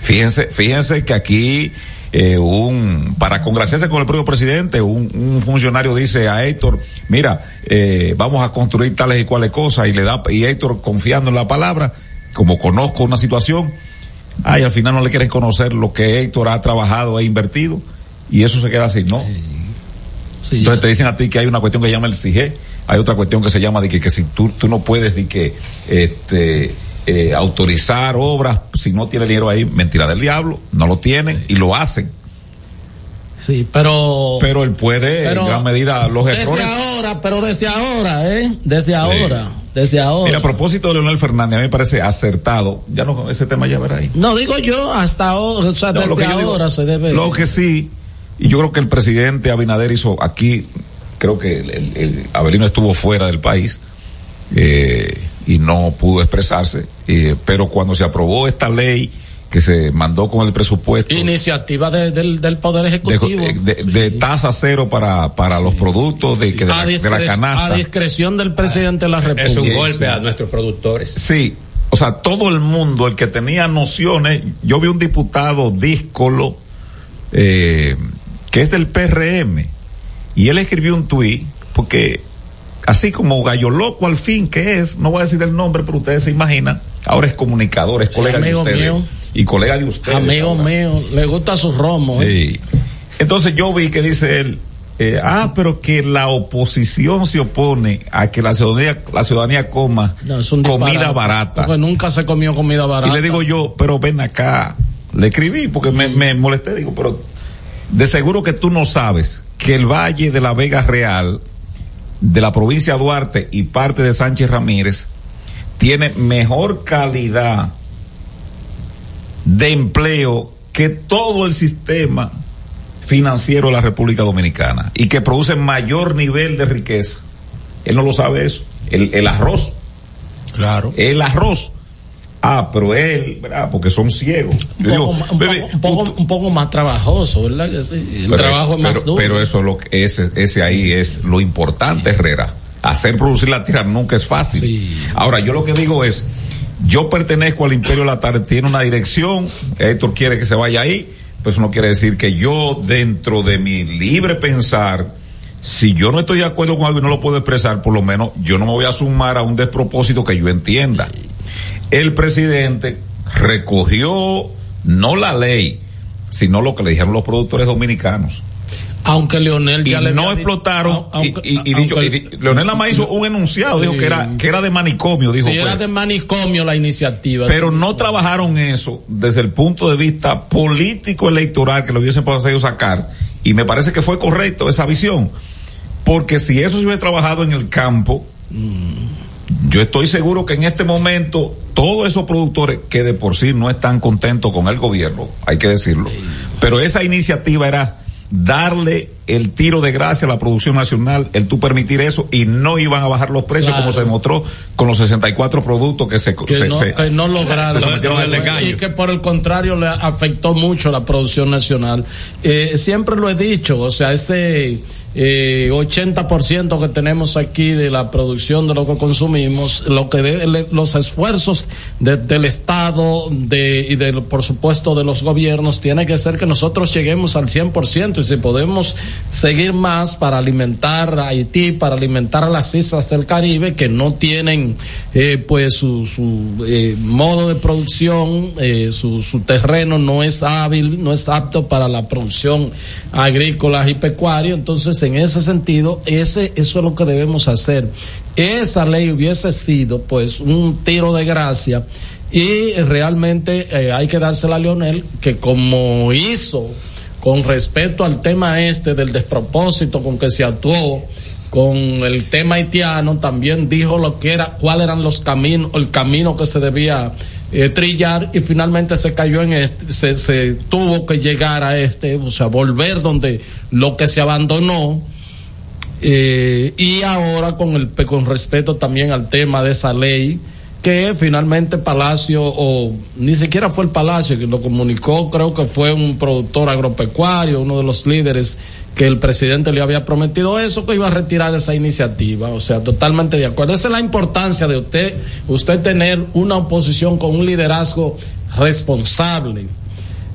Fíjense, fíjense que aquí eh, un para congraciarse con el propio presidente, un, un funcionario dice a Héctor, mira, eh, vamos a construir tales y cuales cosas y le da y Héctor confiando en la palabra, como conozco una situación, ay, al final no le quieren conocer lo que Héctor ha trabajado e invertido y eso se queda así, ¿no? Entonces te dicen a ti que hay una cuestión que se llama el CIGE, hay otra cuestión que se llama de que, que si tú, tú no puedes de que este eh, autorizar obras si no tiene dinero ahí, mentira del diablo, no lo tienen y lo hacen. Sí, pero. Pero él puede, Pero en gran medida, los Desde errores. ahora, pero desde ahora, ¿eh? Desde ahora. Desde ahora. Mira, a propósito de Leonel Fernández, a mí me parece acertado. Ya no, ese tema ya verá ahí. No digo yo hasta ahora, o sea, No, desde yo digo- ahora se debe. Lo que sí, y yo creo que el presidente Abinader hizo aquí, creo que el, el- el Abelino estuvo fuera del país eh, y no pudo expresarse, eh, pero cuando se aprobó esta ley que se mandó con el presupuesto Iniciativa de- del, del Poder de, Ejecutivo. de- de tasa cero para, para los productos de, que de, la, a, de la canasta. a discreción del presidente de la República. Es un golpe a nuestros productores. Sí, o sea, todo el mundo, el que tenía nociones, yo vi un diputado díscolo, eh, que es del PRM, y él escribió un tuit, porque así como Gallo Loco al fin, que es, no voy a decir el nombre, pero ustedes se imaginan, ahora es comunicador, es colega de amigo ustedes. mío. Y colega de ustedes. Amigo ahora. mío, le gusta su romo. ¿eh? Sí. Entonces yo vi que dice él, eh, ah, pero que la oposición se opone a que la ciudadanía, la ciudadanía coma No, comida barata. Porque nunca se comió comida barata. Y le digo yo, pero ven acá, le escribí porque me, me molesté, digo, pero de seguro que tú no sabes que el Valle de la Vega Real, de la provincia de Duarte y parte de Sánchez Ramírez, tiene mejor calidad de empleo que todo el sistema financiero de la República Dominicana y que produce mayor nivel de riqueza. Él no lo sabe eso. El, el arroz. Claro. El arroz. Ah, pero él, ¿verdad? Porque son ciegos. Un Yo poco, un, bebé, poco, un, poco, un poco más trabajoso, ¿verdad? El pero- trabajo es más pero- duro. Pero eso es lo que, ese, ese ahí es lo importante, Herrera. Hacer producir la tierra nunca es fácil. Ahora, yo lo que digo es, yo pertenezco al Imperio de la Tarde, tiene una dirección, Héctor quiere que se vaya ahí, pues no quiere decir que yo, dentro de mi libre pensar, si yo no estoy de acuerdo con algo y no lo puedo expresar, por lo menos yo no me voy a sumar a un despropósito que yo entienda. El presidente recogió no la ley, sino lo que le dijeron los productores dominicanos. Aunque Leonel ya y le no explotaron aunque- y, y- y dicho, aunque- y di- Leonel nada más hizo un enunciado dijo que era que era de manicomio dijo Sí, era de manicomio la iniciativa. pero no trabajaron eso desde el punto de vista político electoral que lo hubiesen podido sacar. Y me parece que fue correcto esa visión. Porque si eso se hubiera trabajado en el campo yo estoy seguro que en este momento todos esos productores que de por sí no están contentos con el gobierno, hay que decirlo, pero esa iniciativa era darle el tiro de gracia a la producción nacional, el tú permitir eso y no iban a bajar los precios Claro. como se demostró con los 64 productos que se, que, se- no, se- que no lograron. se y que por el contrario le afectó mucho la producción nacional. Eh, siempre lo he dicho o sea ese eh, 80% que tenemos aquí de la producción de lo que consumimos lo que de- los esfuerzos de- del estado de y de por supuesto de los gobiernos tiene que ser que nosotros lleguemos al 100% y si podemos seguir más para alimentar a Haití para alimentar a las islas del Caribe que no tienen eh, pues su, su eh, modo de producción, eh, su, su terreno no es hábil, no es apto para la producción agrícola y pecuaria. Entonces, en ese sentido, ese, eso es lo que debemos hacer. Esa ley hubiese sido pues un tiro de gracia y realmente eh, hay que dársela a Leonel que como hizo con respecto al tema este del despropósito con que se actuó con el tema haitiano también dijo lo que era cuáles eran los caminos el camino que se debía eh, trillar y finalmente se cayó en este se, se tuvo que llegar a este o sea volver donde lo que se abandonó eh, y ahora con el con respeto también al tema de esa ley que finalmente Palacio o ni siquiera fue el Palacio que lo comunicó creo que fue un productor agropecuario uno de los líderes que el presidente le había prometido eso que iba a retirar esa iniciativa. O sea totalmente de acuerdo. Esa es la importancia de usted usted tener una oposición con un liderazgo responsable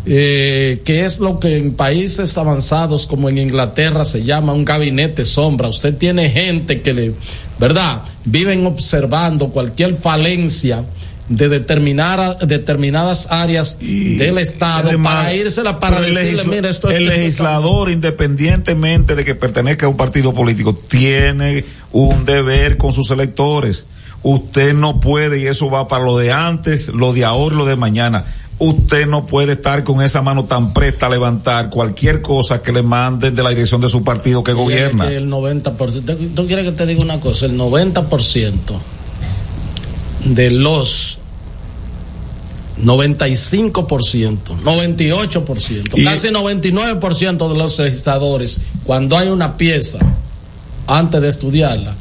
eh, que es lo que en países avanzados como en Inglaterra se llama un gabinete sombra. Usted tiene gente que le, ¿verdad? Viven observando cualquier falencia de determinada, determinadas áreas del Estado Además, para írsela para decirle, mira, esto el legislador, independientemente de que pertenezca a un partido político, tiene un deber con sus electores. usted no puede, y eso va para lo de antes, lo de ahora, lo de mañana. Usted no puede estar con esa mano tan presta a levantar cualquier cosa que le manden de la dirección de su partido que gobierna. Que el 90%, ¿tú quieres que te diga una cosa? El 90% de los 95%, 98%, Y- casi 99% de los legisladores, cuando hay una pieza, antes de estudiarla,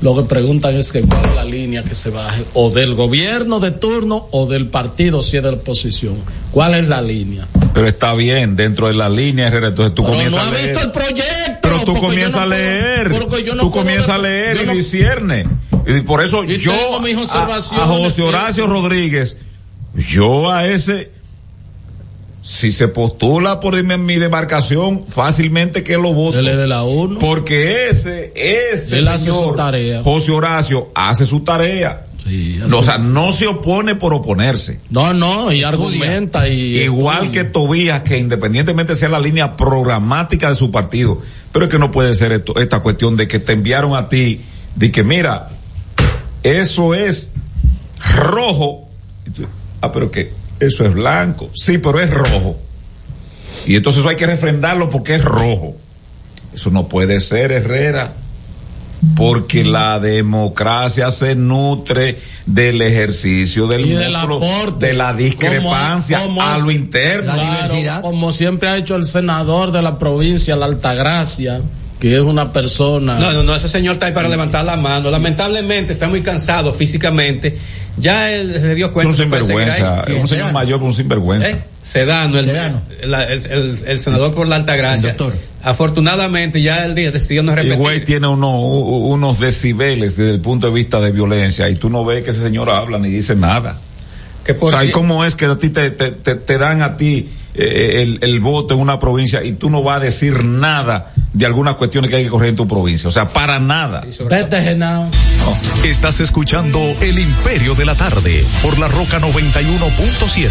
lo que preguntan es que cuál es la línea que se baje, o del gobierno de turno o del partido si es de la oposición. ¿Cuál es la línea? Pero está bien, dentro de la línea, entonces tú Pero comienzas no a ha leer. visto el proyecto. Pero tú comienzas no a leer. no tú comienzas a leer y discierne. Y por eso yo a, a José. Horacio Rodríguez, yo a ese, si se postula por mi, mi demarcación, fácilmente que lo es de la ONU. Porque ese, ese Él hace su tarea. José Horacio, hace su tarea. No, o sea, no se opone por oponerse. No, no, y argumenta y Igual estudia. que Tobías, que independientemente sea la línea programática de su partido, pero es que no puede ser esto, esta cuestión de que te enviaron a ti, de que mira, eso es rojo. Ah, pero que eso es blanco. Sí, pero es rojo. Y entonces eso hay que refrendarlo porque es rojo. Eso no puede ser, Herrera. Porque la democracia se nutre del ejercicio del Y del músculo, aporte. de la discrepancia Como- a lo interno. Claro, Como siempre ha hecho el senador de la provincia, la Altagracia, que es una persona. No, no, no, ese señor está ahí para levantar la mano. Lamentablemente está muy cansado físicamente. Ya él se dio Es cuenta. un que puede seguir sinvergüenza, ahí. es un señor mayor, pero un sinvergüenza. ¿Eh? Sedano, el, la- el, el- el senador por la Altagracia. Afortunadamente ya el día decidió no repetir. güey tiene uno- u- unos decibeles desde el punto de vista de violencia y tú no ves que ese señor habla ni dice nada. Que por o sea, ¿y cómo es que a ti te, te, te- te dan a ti eh, el, el voto en una provincia y tú no vas a decir nada de algunas cuestiones que hay que correr en tu provincia? O sea, para nada. Vete, Genao. Estás escuchando El Imperio de la Tarde por la Roca 91.7.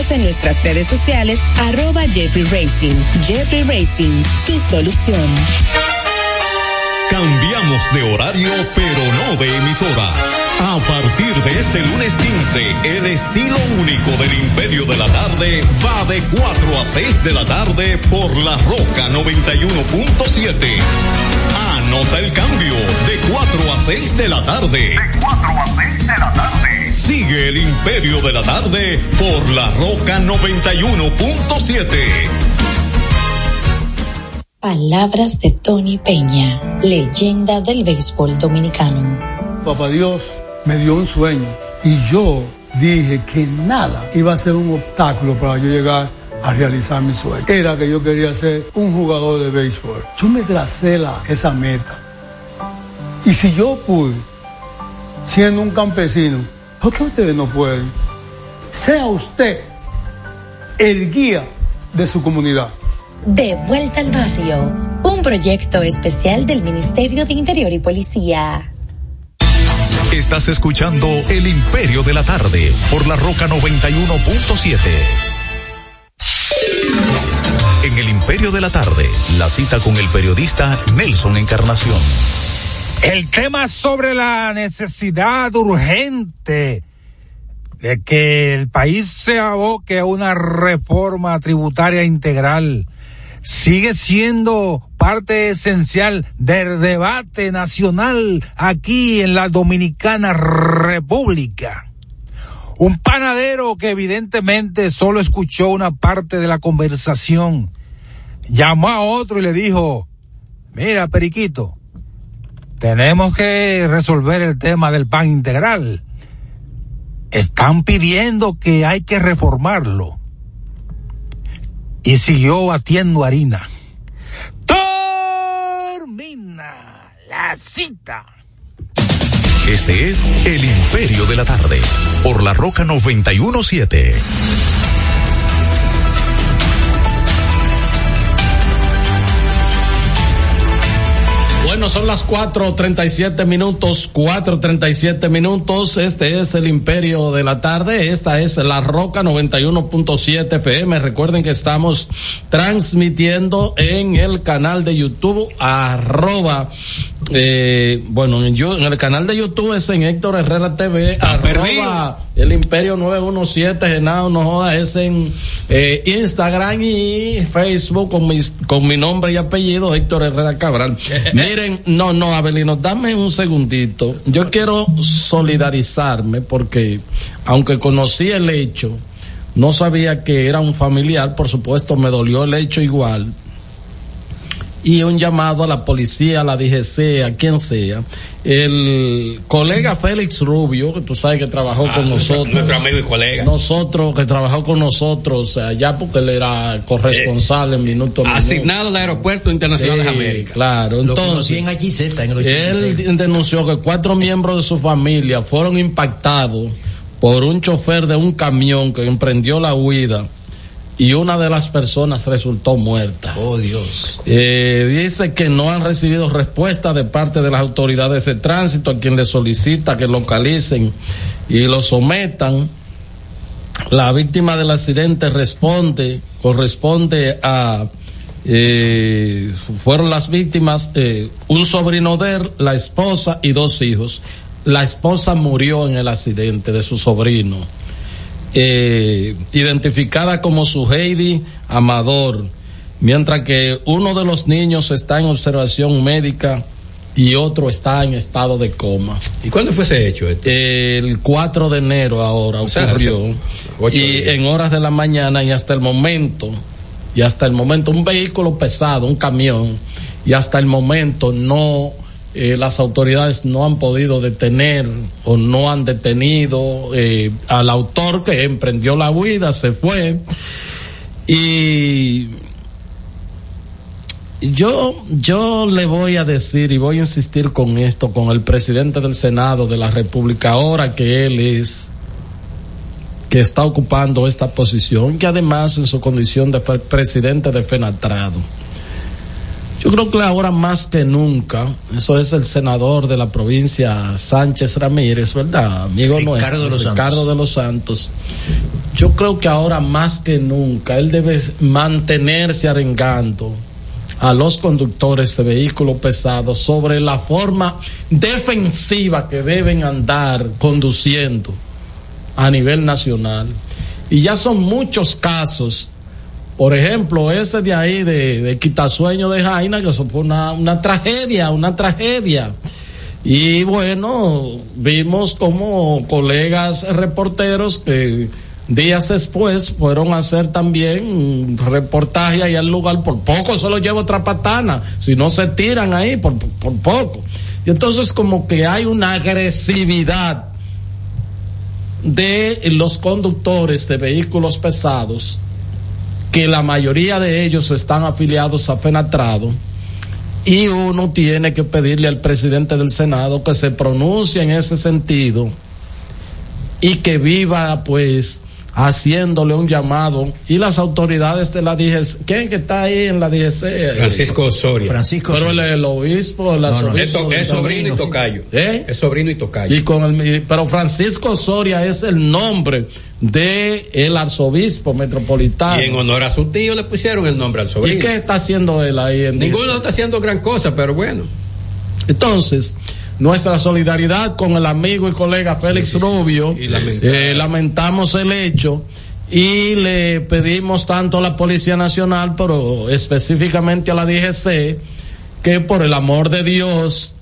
en nuestras redes sociales, arroba Jeffrey Racing. Jeffrey Racing, tu solución. Cambiamos de horario, pero no de emisora. A partir de este lunes 15, el estilo único del Imperio de la Tarde va de 4 a 6 de la tarde por la Roca 91.7. Anota el cambio, de 4 a 6 de la tarde. De 4 a 6 de la tarde. Sigue el Imperio de la Tarde por la Roca 91.7. Palabras de Tony Peña, leyenda del béisbol dominicano. Papá Dios me dio un sueño y yo dije que nada iba a ser un obstáculo para yo llegar a realizar mi sueño. Era que yo quería ser un jugador de béisbol. Yo me tracé la, esa meta. Y si yo pude, siendo un campesino, ¿por qué ustedes no pueden? Sea usted el guía de su comunidad. De vuelta al barrio, un proyecto especial del Ministerio de Interior y Policía. Estás escuchando El Imperio de la Tarde por la Roca 91.7. En El Imperio de la Tarde, la cita con el periodista Nelson Encarnación. El tema sobre la necesidad urgente de que el país se aboque a una reforma tributaria integral sigue siendo parte esencial del debate nacional aquí en la Dominicana República. Un panadero que evidentemente solo escuchó una parte de la conversación, llamó a otro y le dijo, mira, Periquito, tenemos que resolver el tema del pan integral. Están pidiendo que hay que reformarlo y siguió batiendo harina. Termina la cita. Este es El Imperio de la Tarde por la Roca 917. Bueno, son las 4.37 minutos, 4.37 minutos. Este es el Imperio de la Tarde. Esta es la Roca 91.7 FM. Recuerden que estamos transmitiendo en el canal de YouTube arroba, eh, bueno, yo, en el canal de YouTube es en Héctor Herrera TV, arroba el Imperio 917, Genao, no joda, es en eh, Instagram y Facebook con mi, con mi nombre y apellido, Héctor Herrera Cabral. Miren, no, no, Abelino, dame un segundito. Yo quiero solidarizarme porque, aunque conocí el hecho, no sabía que era un familiar, por supuesto me dolió el hecho igual. Y un llamado a la policía, a la DGC, a quien sea. El colega Félix Rubio, que tú sabes que trabajó Ah, con nosotros. Nuestro amigo y colega. Nosotros, que trabajó con nosotros allá porque él era corresponsal en Minuto. Asignado al Aeropuerto Internacional de Sí, América. Claro, Lo entonces. conocí en HZ, en el 86. Él denunció que cuatro miembros de su familia fueron impactados por un chofer de un camión que emprendió la huida y una de las personas resultó muerta. Oh, Dios. Eh, dice que no han recibido respuesta de parte de las autoridades de tránsito a quien le solicita que localicen y lo sometan. La víctima del accidente responde, corresponde a, eh, fueron las víctimas, eh, un sobrino de él, la esposa y dos hijos. La esposa murió en el accidente de su sobrino eh, identificada como su Heidi Amador, mientras que uno de los niños está en observación médica y otro está en estado de coma. ¿Y cuándo fue ese hecho? El 4 de enero ahora ocurrió. y en horas de la mañana y hasta el momento, y hasta el momento un vehículo pesado, un camión, y hasta el momento no eh, las autoridades no han podido detener o no han detenido eh, al autor que emprendió la huida, se fue. Y yo, yo le voy a decir y voy a insistir con esto, con el presidente del Senado de la República, ahora que él es que está ocupando esta posición, que además en su condición de presidente de Fenatrado. Yo creo que ahora más que nunca, eso es el senador de la provincia Sánchez Ramírez, ¿verdad? Amigo Ricardo nuestro, de los Ricardo Santos. de los Santos. Yo creo que ahora más que nunca él debe mantenerse arengando a los conductores de vehículos pesados sobre la forma defensiva que deben andar conduciendo a nivel nacional. Y ya son muchos casos. Por ejemplo, ese de ahí de, de Quitasueño de Jaina, que eso fue una, una tragedia, una tragedia. Y bueno, vimos como colegas reporteros que días después fueron a hacer también reportaje ahí al lugar, por poco se lo lleva otra patana, si no se tiran ahí, por, por poco. Y entonces como que hay una agresividad de los conductores de vehículos pesados, que la mayoría de ellos están afiliados a Fenatrado, y uno tiene que pedirle al presidente del Senado que se pronuncie en ese sentido y que viva pues haciéndole un llamado y las autoridades de la DGC, ¿quién que está ahí en la DGC? Francisco Osorio. Francisco Pero el, el obispo, el No, es, sobrino y tocayo. ¿Eh? Es sobrino y tocayo. Y con el, pero Francisco Soria es el nombre de el arzobispo metropolitano. Y en honor a su tío le pusieron el nombre al ¿Y sobrino. qué está haciendo él ahí en Ninguno está haciendo gran cosa, pero bueno. Entonces, nuestra solidaridad con el amigo y colega Félix Rubio, eh, lamentamos el hecho y le pedimos tanto a la Policía Nacional, pero específicamente a la DGC, que por el amor de Dios,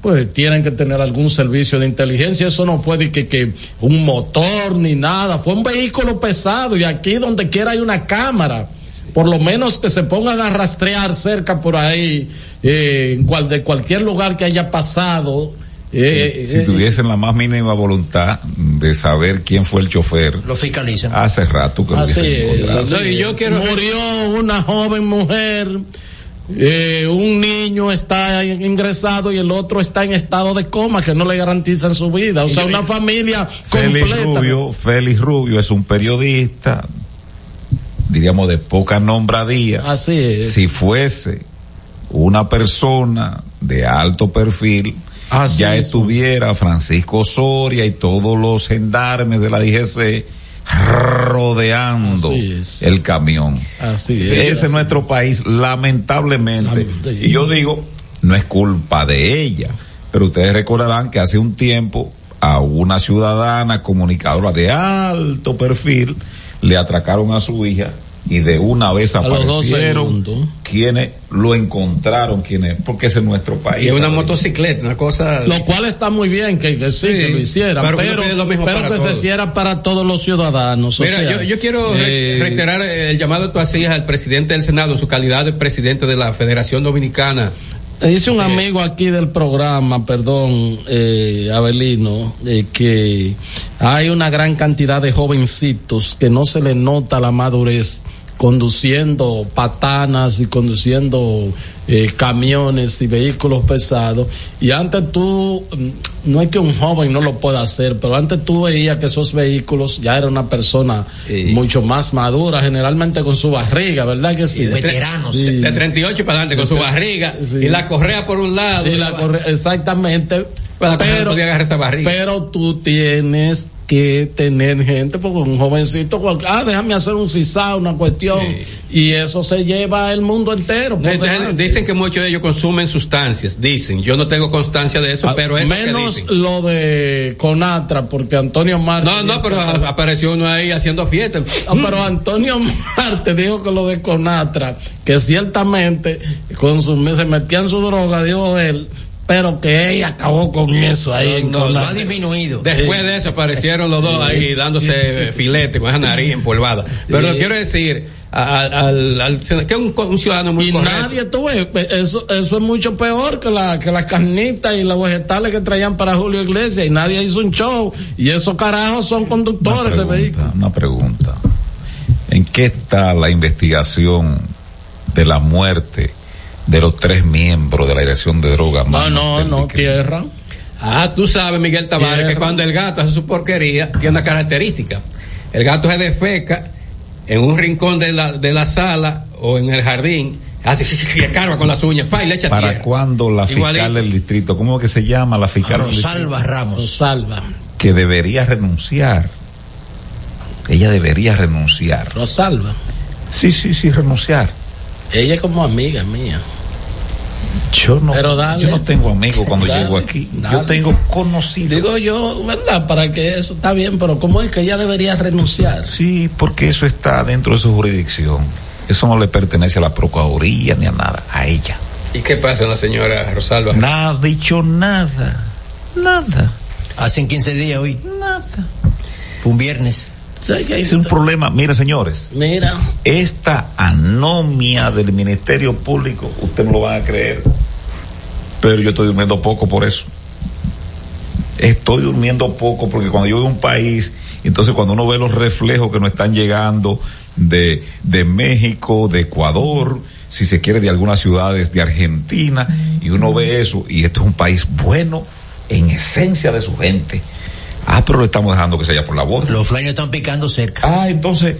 pues tienen que tener algún servicio de inteligencia. Eso no fue de que, que un motor ni nada, fue un vehículo pesado y aquí donde quiera hay una cámara. Por lo menos que se pongan a rastrear cerca por ahí, eh, en cual, de cualquier lugar que haya pasado. eh, si eh, tuviesen la más mínima voluntad de saber quién fue el chofer, Lo fiscalizan. hace rato que lo Así es, así No, y yo es. quiero- Murió una joven mujer, eh, un niño está ingresado y el otro está en estado de coma que no le garantizan su vida. O sea, una familia Félix completa. Rubio, Félix Rubio es un periodista, diríamos de poca nombradía. Así es. Si fuese una persona de alto perfil, Así ya es. estuviera Francisco Soria y todos los gendarmes de la DGC rodeando el camión. Así es. Ese así es nuestro país, lamentablemente. Y yo digo, no es culpa de ella, pero ustedes recordarán que hace un tiempo a una ciudadana comunicadora de alto perfil le atracaron a su hija y de una vez A los dos aparecieron quienes lo encontraron, quienes, porque ese es nuestro país. Y una ¿sabes? motocicleta, una cosa. Lo cual está muy bien que, que sí, Sí, que lo hicieran, pero pero, lo mismo pero que se todos. hiciera para todos los ciudadanos. o Mira, sea, yo, yo quiero eh, reiterar el llamado que tú hacías al presidente del Senado en su calidad de presidente de la Federación Dominicana. Dice un amigo aquí del programa, perdón, eh, Abelino, eh, que hay una gran cantidad de jovencitos que no se le nota la madurez conduciendo patanas y conduciendo eh, camiones y vehículos pesados. Y antes tú, mm, no es que un joven no lo pueda hacer, pero antes tú veías que esos vehículos ya era una persona mucho más madura, generalmente con su barriga, ¿verdad que sí? de, tre- de 38 para adelante con su barriga y la correa por un lado. Y la exactamente. Para pero, podía agarrar esa barriga. pero tú tienes que tener gente, porque un jovencito, ah, déjame hacer un CISA, una cuestión, y eso se lleva el mundo entero. Entonces, dicen que muchos de ellos consumen sustancias, dicen. Yo no tengo constancia de eso, Ah, pero es lo que Menos dicen. lo de Conatra, porque Antonio Marte. No, no, pero a- apareció uno ahí haciendo fiesta. Ah, pero Antonio Marte dijo que lo de Conatra, que ciertamente consumía, se metía en su droga, dijo él, pero que ella acabó con eso ahí. en no, no ha disminuido. Después de eso aparecieron los dos ahí dándose filete con esa nariz empolvada. Pero Sí. quiero decir, al, al- que es un, un ciudadano muy y correcto. nadie tuve eso eso es mucho peor que la que las carnitas y los vegetales que traían para Julio Iglesias y nadie hizo un show y esos carajos son conductores de vehículos Una pregunta. ¿En qué está la investigación de la muerte de los tres miembros de la dirección de drogas? no no no tierra Ah, tú sabes, Miguel Tavares, Tierra. que cuando el gato hace su porquería, tiene una característica. El gato se defeca en un rincón de la, de la sala o en el jardín, hace y escarba con las uñas, pa, y le echa ¿Para tierra. cuándo la fiscal del distrito, cómo que se llama la fiscal del distrito? Rosalba Ramos. Rosalba. Que debería renunciar. Ella debería renunciar. Rosalba. Sí, sí, sí, renunciar. Ella es como amiga mía Yo no, Pero dale. yo no tengo amigos cuando Dale, llego aquí. dale. Yo tengo conocidos. digo yo verdad para que eso está bien pero cómo es que ella debería renunciar Sí, porque eso está dentro de su jurisdicción. Eso no le pertenece a la Procuraduría ni a nada, a ella. ¿Y qué pasa con la señora Rosalba? Nada, ha dicho nada. Nada. Hacen 15 días hoy. Nada. Fue un viernes. Es un problema. Mire, señores, mira esta anomia del Ministerio Público, usted no lo van a creer, pero yo estoy durmiendo poco por eso. Estoy durmiendo poco porque cuando yo veo un país, entonces cuando uno ve los reflejos que nos están llegando de, de México, de Ecuador, si se quiere de algunas ciudades de Argentina, y uno ve eso, y esto es un país bueno en esencia de su gente. Ah, pero lo estamos dejando que se vaya por la borda. Los flyers están picando cerca. Ah, entonces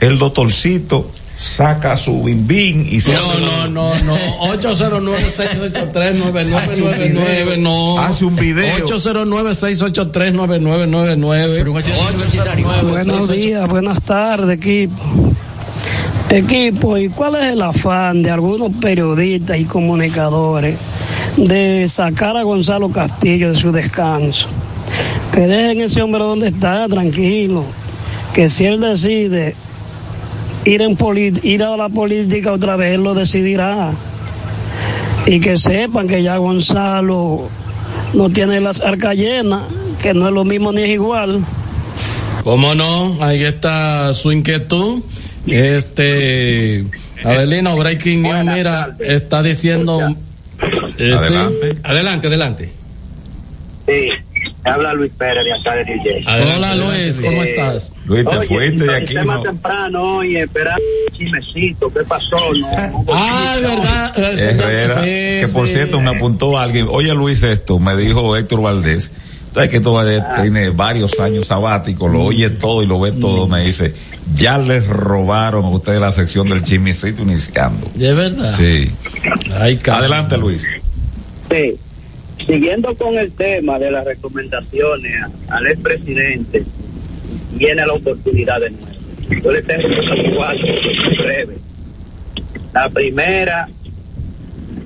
el doctorcito saca su bim bim y se hace no, no, no, no. 809-683-9999. No. Hace un video. 809-683-9999. Buenos días, buenas tardes, equipo. Equipo, ¿y cuál es el afán de algunos periodistas y comunicadores de sacar a Gonzalo Castillo de su descanso? Que dejen ese hombre donde está, tranquilo. Que si él decide ir, en poli- ir a la política otra vez, él lo decidirá. Y que sepan que ya Gonzalo no tiene las arcas llenas, que no es lo mismo ni es igual. ¿Cómo no? Ahí está su inquietud. Este, Adelino, Breaking News, mira, está diciendo. eh, sí. Adelante. Adelante, adelante. Sí, habla Luis Pérez de acá de Jersey. Hola Luis, ¿cómo Eh, estás? Luis, te Oye, fuiste de aquí, más ¿no? temprano hoy, esperando un chismecito, ¿qué pasó? No, Ah, verdad. Herrera, sí, que por sí. cierto me apuntó alguien, oye Luis esto, me dijo Héctor Valdés, sabes que Héctor Valdés Ah. tiene varios años sabáticos, lo oye todo y lo ve todo, Mm. me dice, ya les robaron a ustedes la sección del chismecito iniciando. ¿De verdad? Sí. Ay. Adelante Luis. Sí. Siguiendo con el tema de las recomendaciones al expresidente, viene la oportunidad de nuevo. Yo le tengo cuatro breves. La primera,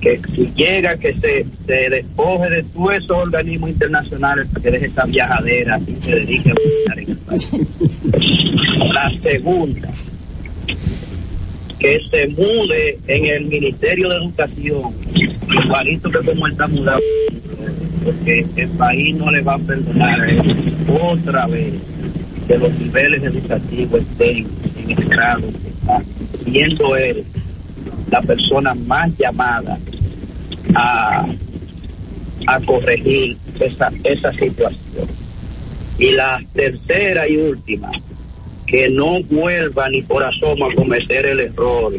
que si llega, que se, se despoje de todos esos organismos internacionales para que deje esa viajadera y se dedique a buscar en el país. La segunda, que se mude en el Ministerio de Educación, igualito que como está mudado, porque el país no le va a perdonar él otra vez que los niveles educativos estén en el grado que siendo él la persona más llamada a, a corregir esa, esa situación. Y la tercera y última, que no vuelva ni por asomo a cometer el error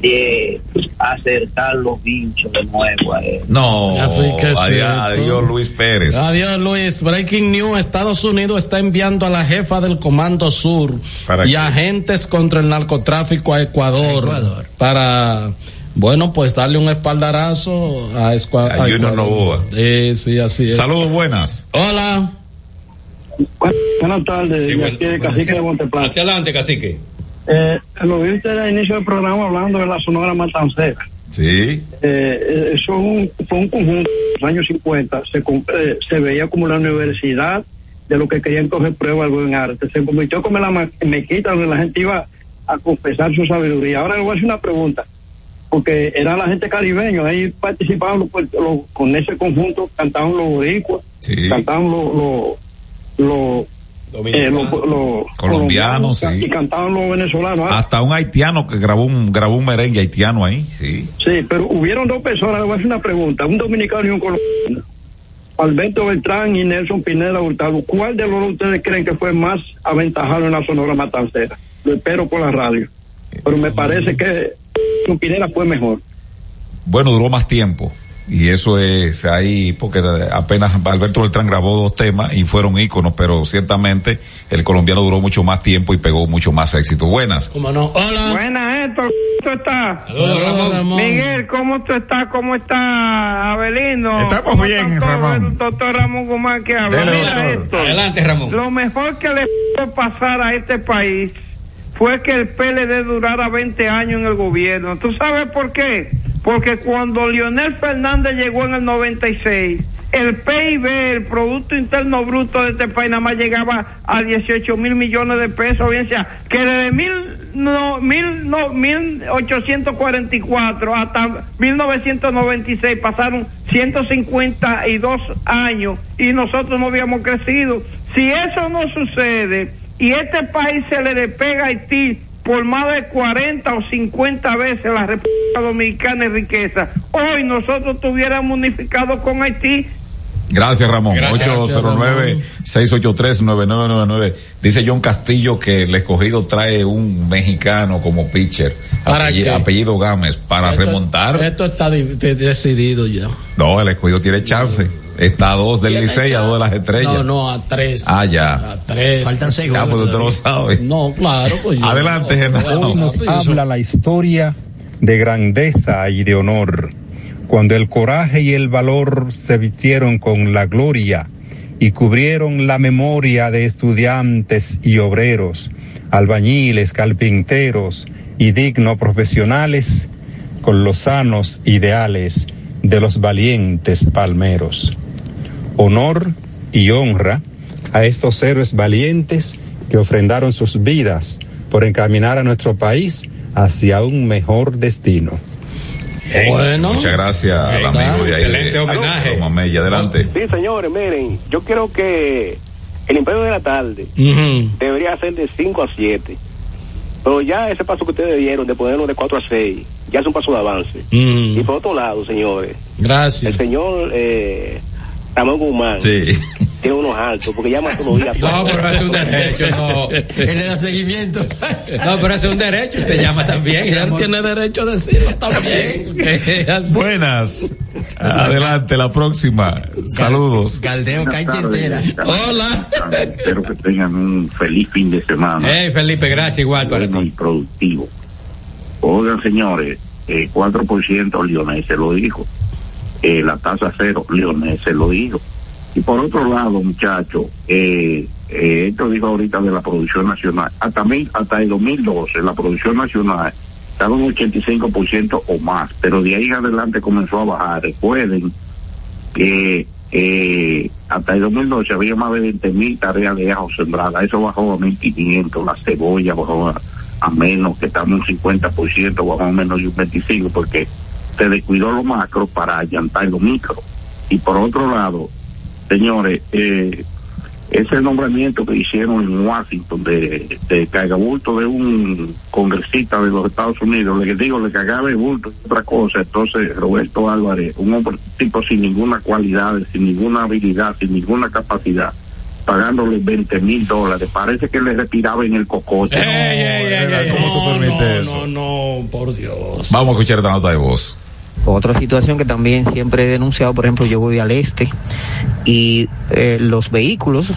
de acertar los bichos de nuevo a él. No, adiós, Luis Pérez. Adiós Luis. Breaking News. Estados Unidos está enviando a la jefa del Comando Sur ¿Para y qué? agentes contra el narcotráfico a Ecuador, para, bueno, pues darle un espaldarazo a, Escua- A Junior Ecuador. Novoa. Sí, sí, así es. Saludos, buenas. Hola. Buenas tardes, Sí, bueno, aquí de bueno, Cacique de Monteplata. Adelante, cacique. Eh, lo vi usted al inicio del programa hablando de la Sonora Matancera. Sí. Eh, eso un- fue un conjunto, en los años 50, se, eh, se veía como la universidad de lo que querían coger prueba al buen arte. Se convirtió como la mequita donde la gente iba a confesar su sabiduría. Ahora le voy a hacer una pregunta. porque era la gente caribeña, ahí participaban los, los- con ese conjunto, cantaban los boricuas, cantaban los, los, los, eh, Colombianos, sí. y cantaban los venezolanos. Ah, Hasta un haitiano que grabó un, grabó un merengue haitiano ahí, sí. Sí, pero hubieron dos personas, le voy a hacer una pregunta, un dominicano y un colombiano. Alberto Beltrán y Nelson Pineda Hurtado, ¿cuál de los dos ustedes creen que fue más aventajado en la Sonora Matancera? Lo espero por la radio. Pero me parece que Nelson Pineda fue mejor. Bueno, duró más tiempo. Y eso es ahí, porque apenas Alberto Beltrán grabó dos temas y fueron íconos, pero ciertamente el colombiano duró mucho más tiempo y pegó mucho más éxito. Buenas. ¿Cómo no? Hola. Buenas, Héctor. ¿Cómo tú estás? Saludos, Ramón. Ramón. Miguel, ¿cómo tú estás? ¿Cómo está Abelino? Estamos ¿Cómo bien, Ramón. doctor Ramón Guzmán que habla. Dele, Mira. Adelante, Ramón. Lo mejor que le pudo pasar a este país fue que el PLD durara 20 años en el gobierno. ¿Tú sabes por qué? Porque cuando Leonel Fernández llegó en el 96, el PIB, el Producto Interno Bruto de este país, nada más llegaba a 18 mil millones de pesos. Bien sea, que desde mil, no, mil, no, 1844 hasta 1996 pasaron 152 años y nosotros no habíamos crecido. Si eso no sucede y este país se le despega a Haití por más de 40 o 50 veces la República Dominicana en riqueza, hoy nosotros estuviéramos unificados con Haití Gracias, Ramón. Gracias. 809-683-9999. Dice John Castillo que el escogido trae un mexicano como pitcher. ¿Para apellido, qué? apellido Gámez. Para Esto- remontar. Esto está di- de- decidido ya. No, el escogido tiene chance. Está a dos del Licey, a dos de las estrellas. No, no, a tres. Ah, ya. A tres. Faltan seis Ya, pues usted lo sabe. No, claro. Pues yo- Adelante, Genaro. Hoy nos habla la historia de grandeza y de honor, cuando el coraje y el valor se vistieron con la gloria y cubrieron la memoria de estudiantes y obreros, albañiles, carpinteros y dignos profesionales con los sanos ideales de los valientes palmeros. Honor y honra a estos héroes valientes que ofrendaron sus vidas por encaminar a nuestro país hacia un mejor destino. Bueno. Muchas gracias al amigo de ahí. Excelente homenaje. Aló, Mamey, adelante. Sí, señores, miren, yo creo que el Imperio de la Tarde debería ser de 5 a 7. Pero ya ese paso que ustedes dieron de ponerlo de 4 a 6, ya es un paso de avance. Y por otro lado, señores, Gracias. el señor eh, Ramón Guzmán Sí. tiene unos altos, porque llama todos los días. No, pero es un derecho, no. Él le da seguimiento. No, pero es un derecho, usted llama también. Y él tiene derecho a decirlo también. Buenas. Adelante, la próxima. Saludos. Caldeo Buenas calle entera. Hola. Espero que tengan un feliz fin de semana. Hey, Felipe, gracias igual para ti. y productivo. Oigan, señores, eh, 4% Lionel se lo dijo. Eh, la tasa cero, Lionel se lo dijo. Y por otro lado, muchachos, eh, eh, esto dijo ahorita de la producción nacional. Hasta, mil, hasta el 2012, la producción nacional estaba un 85% o más, pero de ahí adelante comenzó a bajar. Recuerden que eh, hasta el 2012 había más de 20 mil tareas de ajo sembradas, eso bajó a 1.500, la cebolla bajó a, a menos, que estamos un 50%, bajó a menos de un 25%, porque se descuidó lo macro para allantar lo micro. Y por otro lado, señores, eh, ese nombramiento que hicieron en Washington de, de cargabulto de un congresista de los Estados Unidos, le digo, le cagaba el bulto otra cosa, entonces Roberto Álvarez, un hombre tipo sin ninguna cualidad, sin ninguna habilidad, sin ninguna capacidad, pagándole 20 mil dólares, parece que le respiraba en el cocote. ¿Cómo tú permites No, eso? no, por Dios. Vamos a escuchar esta nota de voz. Otra situación que también siempre he denunciado, por ejemplo, yo voy al este y eh, los vehículos,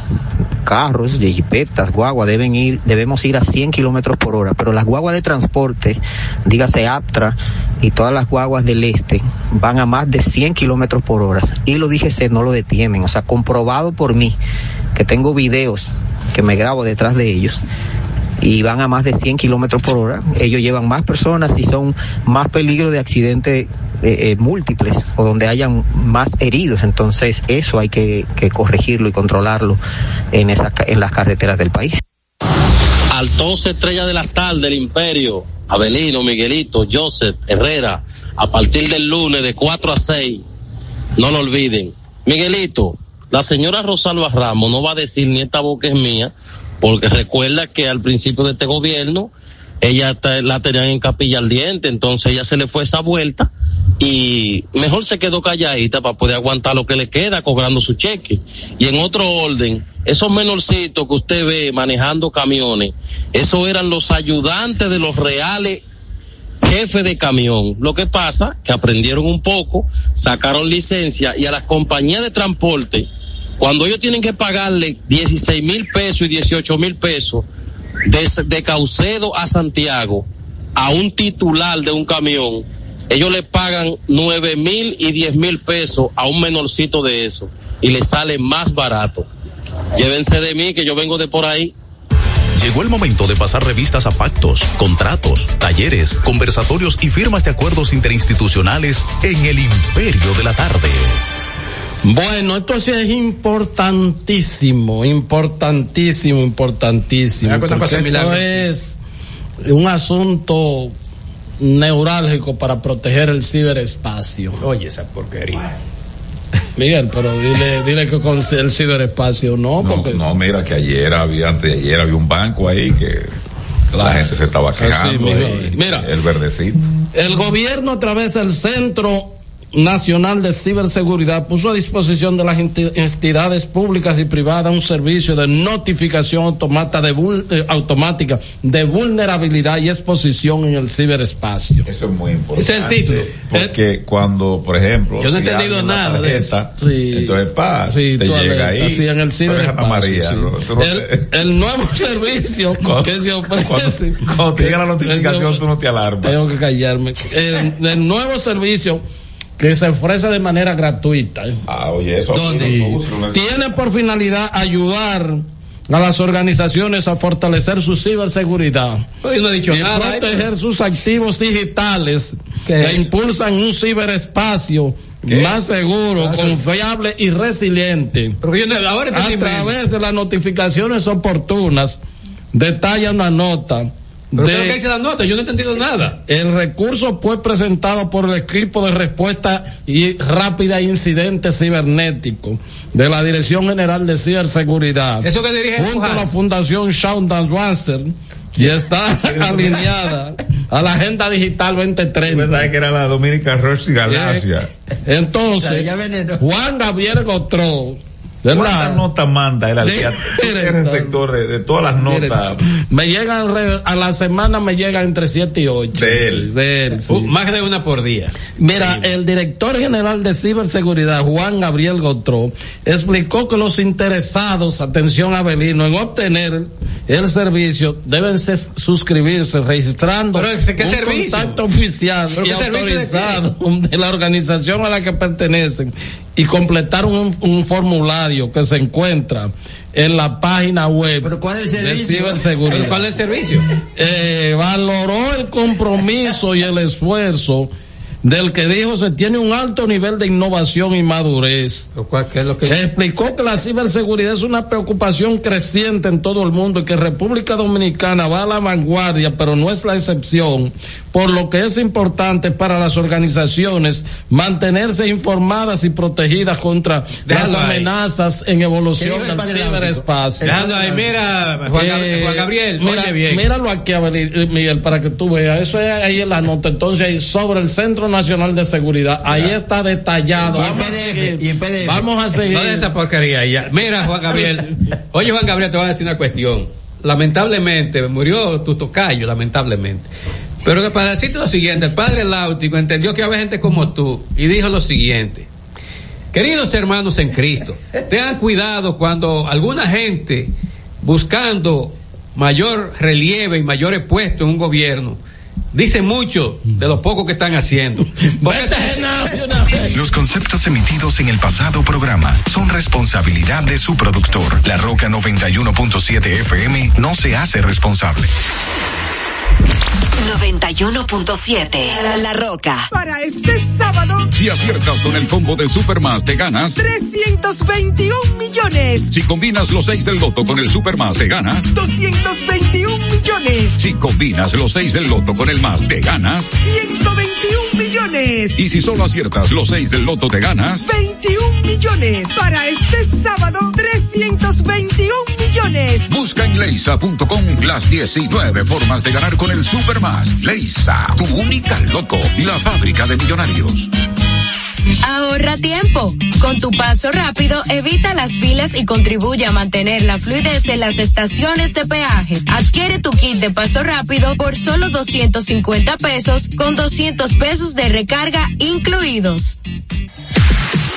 carros, jipetas, guagua, deben ir, debemos ir a 100 kilómetros por hora, pero las guaguas de transporte, dígase Aptra y todas las guaguas del este, van a más de 100 kilómetros por hora y lo DGC no lo detienen, o sea, comprobado por mí, que tengo videos que me grabo detrás de ellos y van a más de 100 kilómetros por hora. Ellos llevan más personas y son más peligro de accidentes eh, eh, múltiples o donde hayan más heridos. Entonces, eso hay que, corregirlo y controlarlo en, esas, en las carreteras del país. Altonce Estrella de la Tarde, el Imperio. Abelino, Miguelito, Joseph, Herrera, a partir del lunes de 4 a 6, no lo olviden. Miguelito, la señora Rosalba Ramos no va a decir ni esta boca es mía, porque recuerda que al principio de este gobierno ella la tenían en capilla al diente, entonces ella se le fue esa vuelta y mejor se quedó calladita para poder aguantar lo que le queda cobrando su cheque. Y en otro orden, esos menorcitos que usted ve manejando camiones, esos eran los ayudantes de los reales jefes de camión. Lo que pasa, que aprendieron un poco, sacaron licencia y a las compañías de transporte, cuando ellos tienen que pagarle 16 mil pesos y 18 mil pesos de, de Caucedo a Santiago a un titular de un camión, ellos le pagan nueve mil y diez mil pesos a un menorcito de eso y le sale más barato. Llévense de mí que yo vengo de por ahí. Llegó el momento de pasar revistas a pactos, contratos, talleres, conversatorios y firmas de acuerdos interinstitucionales en el imperio de la tarde. Bueno, esto sí es importantísimo, importantísimo, importantísimo. Porque esto es un asunto neurálgico para proteger el ciberespacio. Oye, esa porquería. Miguel, pero dile, dile que con el ciberespacio no, no porque... No, mira que ayer había, antes de ayer había un banco ahí que la gente se estaba quejando. Sí, mira, el verdecito. El gobierno a través del centro Nacional de Ciberseguridad puso a disposición de las entidades públicas y privadas un servicio de notificación automata de eh, automática de vulnerabilidad y exposición en el ciberespacio. Eso es muy importante. Es el título. Porque cuando, por ejemplo, yo no he entendido nada de eso. Sí. Entonces, pa, sí, te llega alerta, ahí. Sí, en el ciberespacio. María, el, te... el, nuevo servicio que se ofrece. Cuando, cuando te llega la notificación, tú no te alarmas. Tengo que callarme. El, el nuevo servicio que se ofrece de manera gratuita. Ah, oye, eso. Tiene por finalidad ayudar a las organizaciones a fortalecer su ciberseguridad Oye, no he dicho y nada, proteger sus activos digitales que es? impulsan un ciberespacio más seguro, Ah, confiable y resiliente. Yo ahora a entendí través de las notificaciones oportunas, detalla una nota. ¿Pero de- que dice la nota? Yo no he entendido nada. el recurso fue presentado por el equipo de respuesta y rápida a incidentes cibernéticos de la Dirección General de Ciberseguridad. Eso que dirige junto a la. Fundación Shaun Wanser y está alineada a la Agenda Digital 2030. Pensaba que era la Dominica Roche Galaxia. Entonces, Juan Gabriel Gotró, ¿Cuántas notas manda el alcalde? En el sector de, de todas las notas me llegan a la semana me llegan entre 7 y 8. de él? De él, sí. Uh, más de una por día. Mira, el director general de ciberseguridad, Juan Gabriel Gotró, explicó que los interesados, atención Abelino, en obtener el servicio deben se- suscribirse registrando Pero, ¿qué- un servicio? contacto oficial ¿Pero y de autorizado de, la organización a la que pertenecen y completar un, un formulario que se encuentra en la página web ¿cuál es el de servicio? ciberseguridad ¿Pero ¿Cuál es el servicio? eh, valoró el compromiso y el esfuerzo del que dijo se tiene un alto nivel de innovación y madurez. ¿Pero cuál- ¿Qué es lo que Se explicó que la ciberseguridad es una preocupación creciente en todo el mundo y que República Dominicana va a la vanguardia, pero no es la excepción, por lo que es importante para las organizaciones mantenerse informadas y protegidas contra Déjalo las ahí. amenazas en evolución ¿Qué del ciberespacio. Dejando ahí, mira, Juan, Eh, Juan Gabriel, mira, oye bien. Míralo aquí, eh, Miguel, para que tú veas. Eso es ahí en la nota. Entonces, ahí sobre el Centro Nacional de Seguridad, ahí está detallado. Vamos a PDF, seguir. y en PDF. Vamos a seguir. No de esa porquería ya. Mira, Juan Gabriel. Oye, Juan Gabriel, te voy a decir una cuestión. Lamentablemente, murió tu tocayo, lamentablemente. Pero que para decirte lo siguiente, el padre Láutico entendió que había gente como tú y dijo lo siguiente. Queridos hermanos en Cristo, tengan cuidado cuando alguna gente buscando mayor relieve y mayores puestos en un gobierno dice mucho de lo poco que están haciendo. Los conceptos emitidos en el pasado programa son responsabilidad de su productor. La Roca 91.7 FM no se hace responsable. 91.7 La Roca. Para este sábado, Si aciertas con el combo de Supermas, te ganas. 321 millones. Si combinas los 6 del loto con el Supermas, te ganas. 221 millones. millones. Si combinas los 6 del loto con el más, te ganas 121 millones. Y si solo aciertas los 6 del loto, te ganas 21 millones. Para este sábado, 321 Busca en leisa.com las 19 formas de ganar con el Supermas. Leisa, tu única loto, la fábrica de millonarios. Ahorra tiempo. Con tu paso rápido, evita las filas y contribuye a mantener la fluidez en las estaciones de peaje. Adquiere tu kit de paso rápido por solo 250 pesos con 200 pesos de recarga incluidos.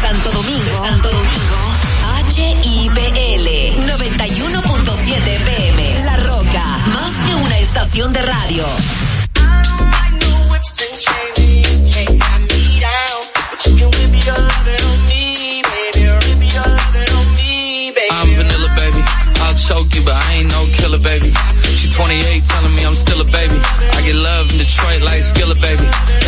Santo Domingo, Santo Domingo, HIPL 91.7 FM. La Roca, más que una estación de radio. I'm vanilla, baby. I'll choke you, but I ain't no killer, baby. She 28, telling me I'm still a baby. I get love in Detroit like Skilla, baby.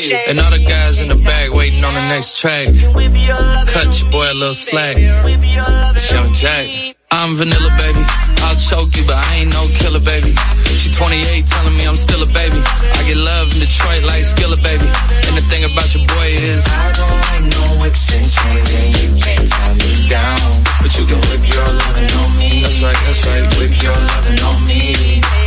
And all the guys in the back waiting on the next track. Cut your boy a little slack. It's Young Jack. I'm vanilla, baby. I'll choke you, but I ain't no killer, baby. She 28, telling me I'm still a baby. I get love in Detroit like Skilla, baby. And the thing about your boy is, I don't like no whips and chains, and you can't tie me down. But you can whip your lovin' on me. That's right, that's right. Whip your lovin' on me.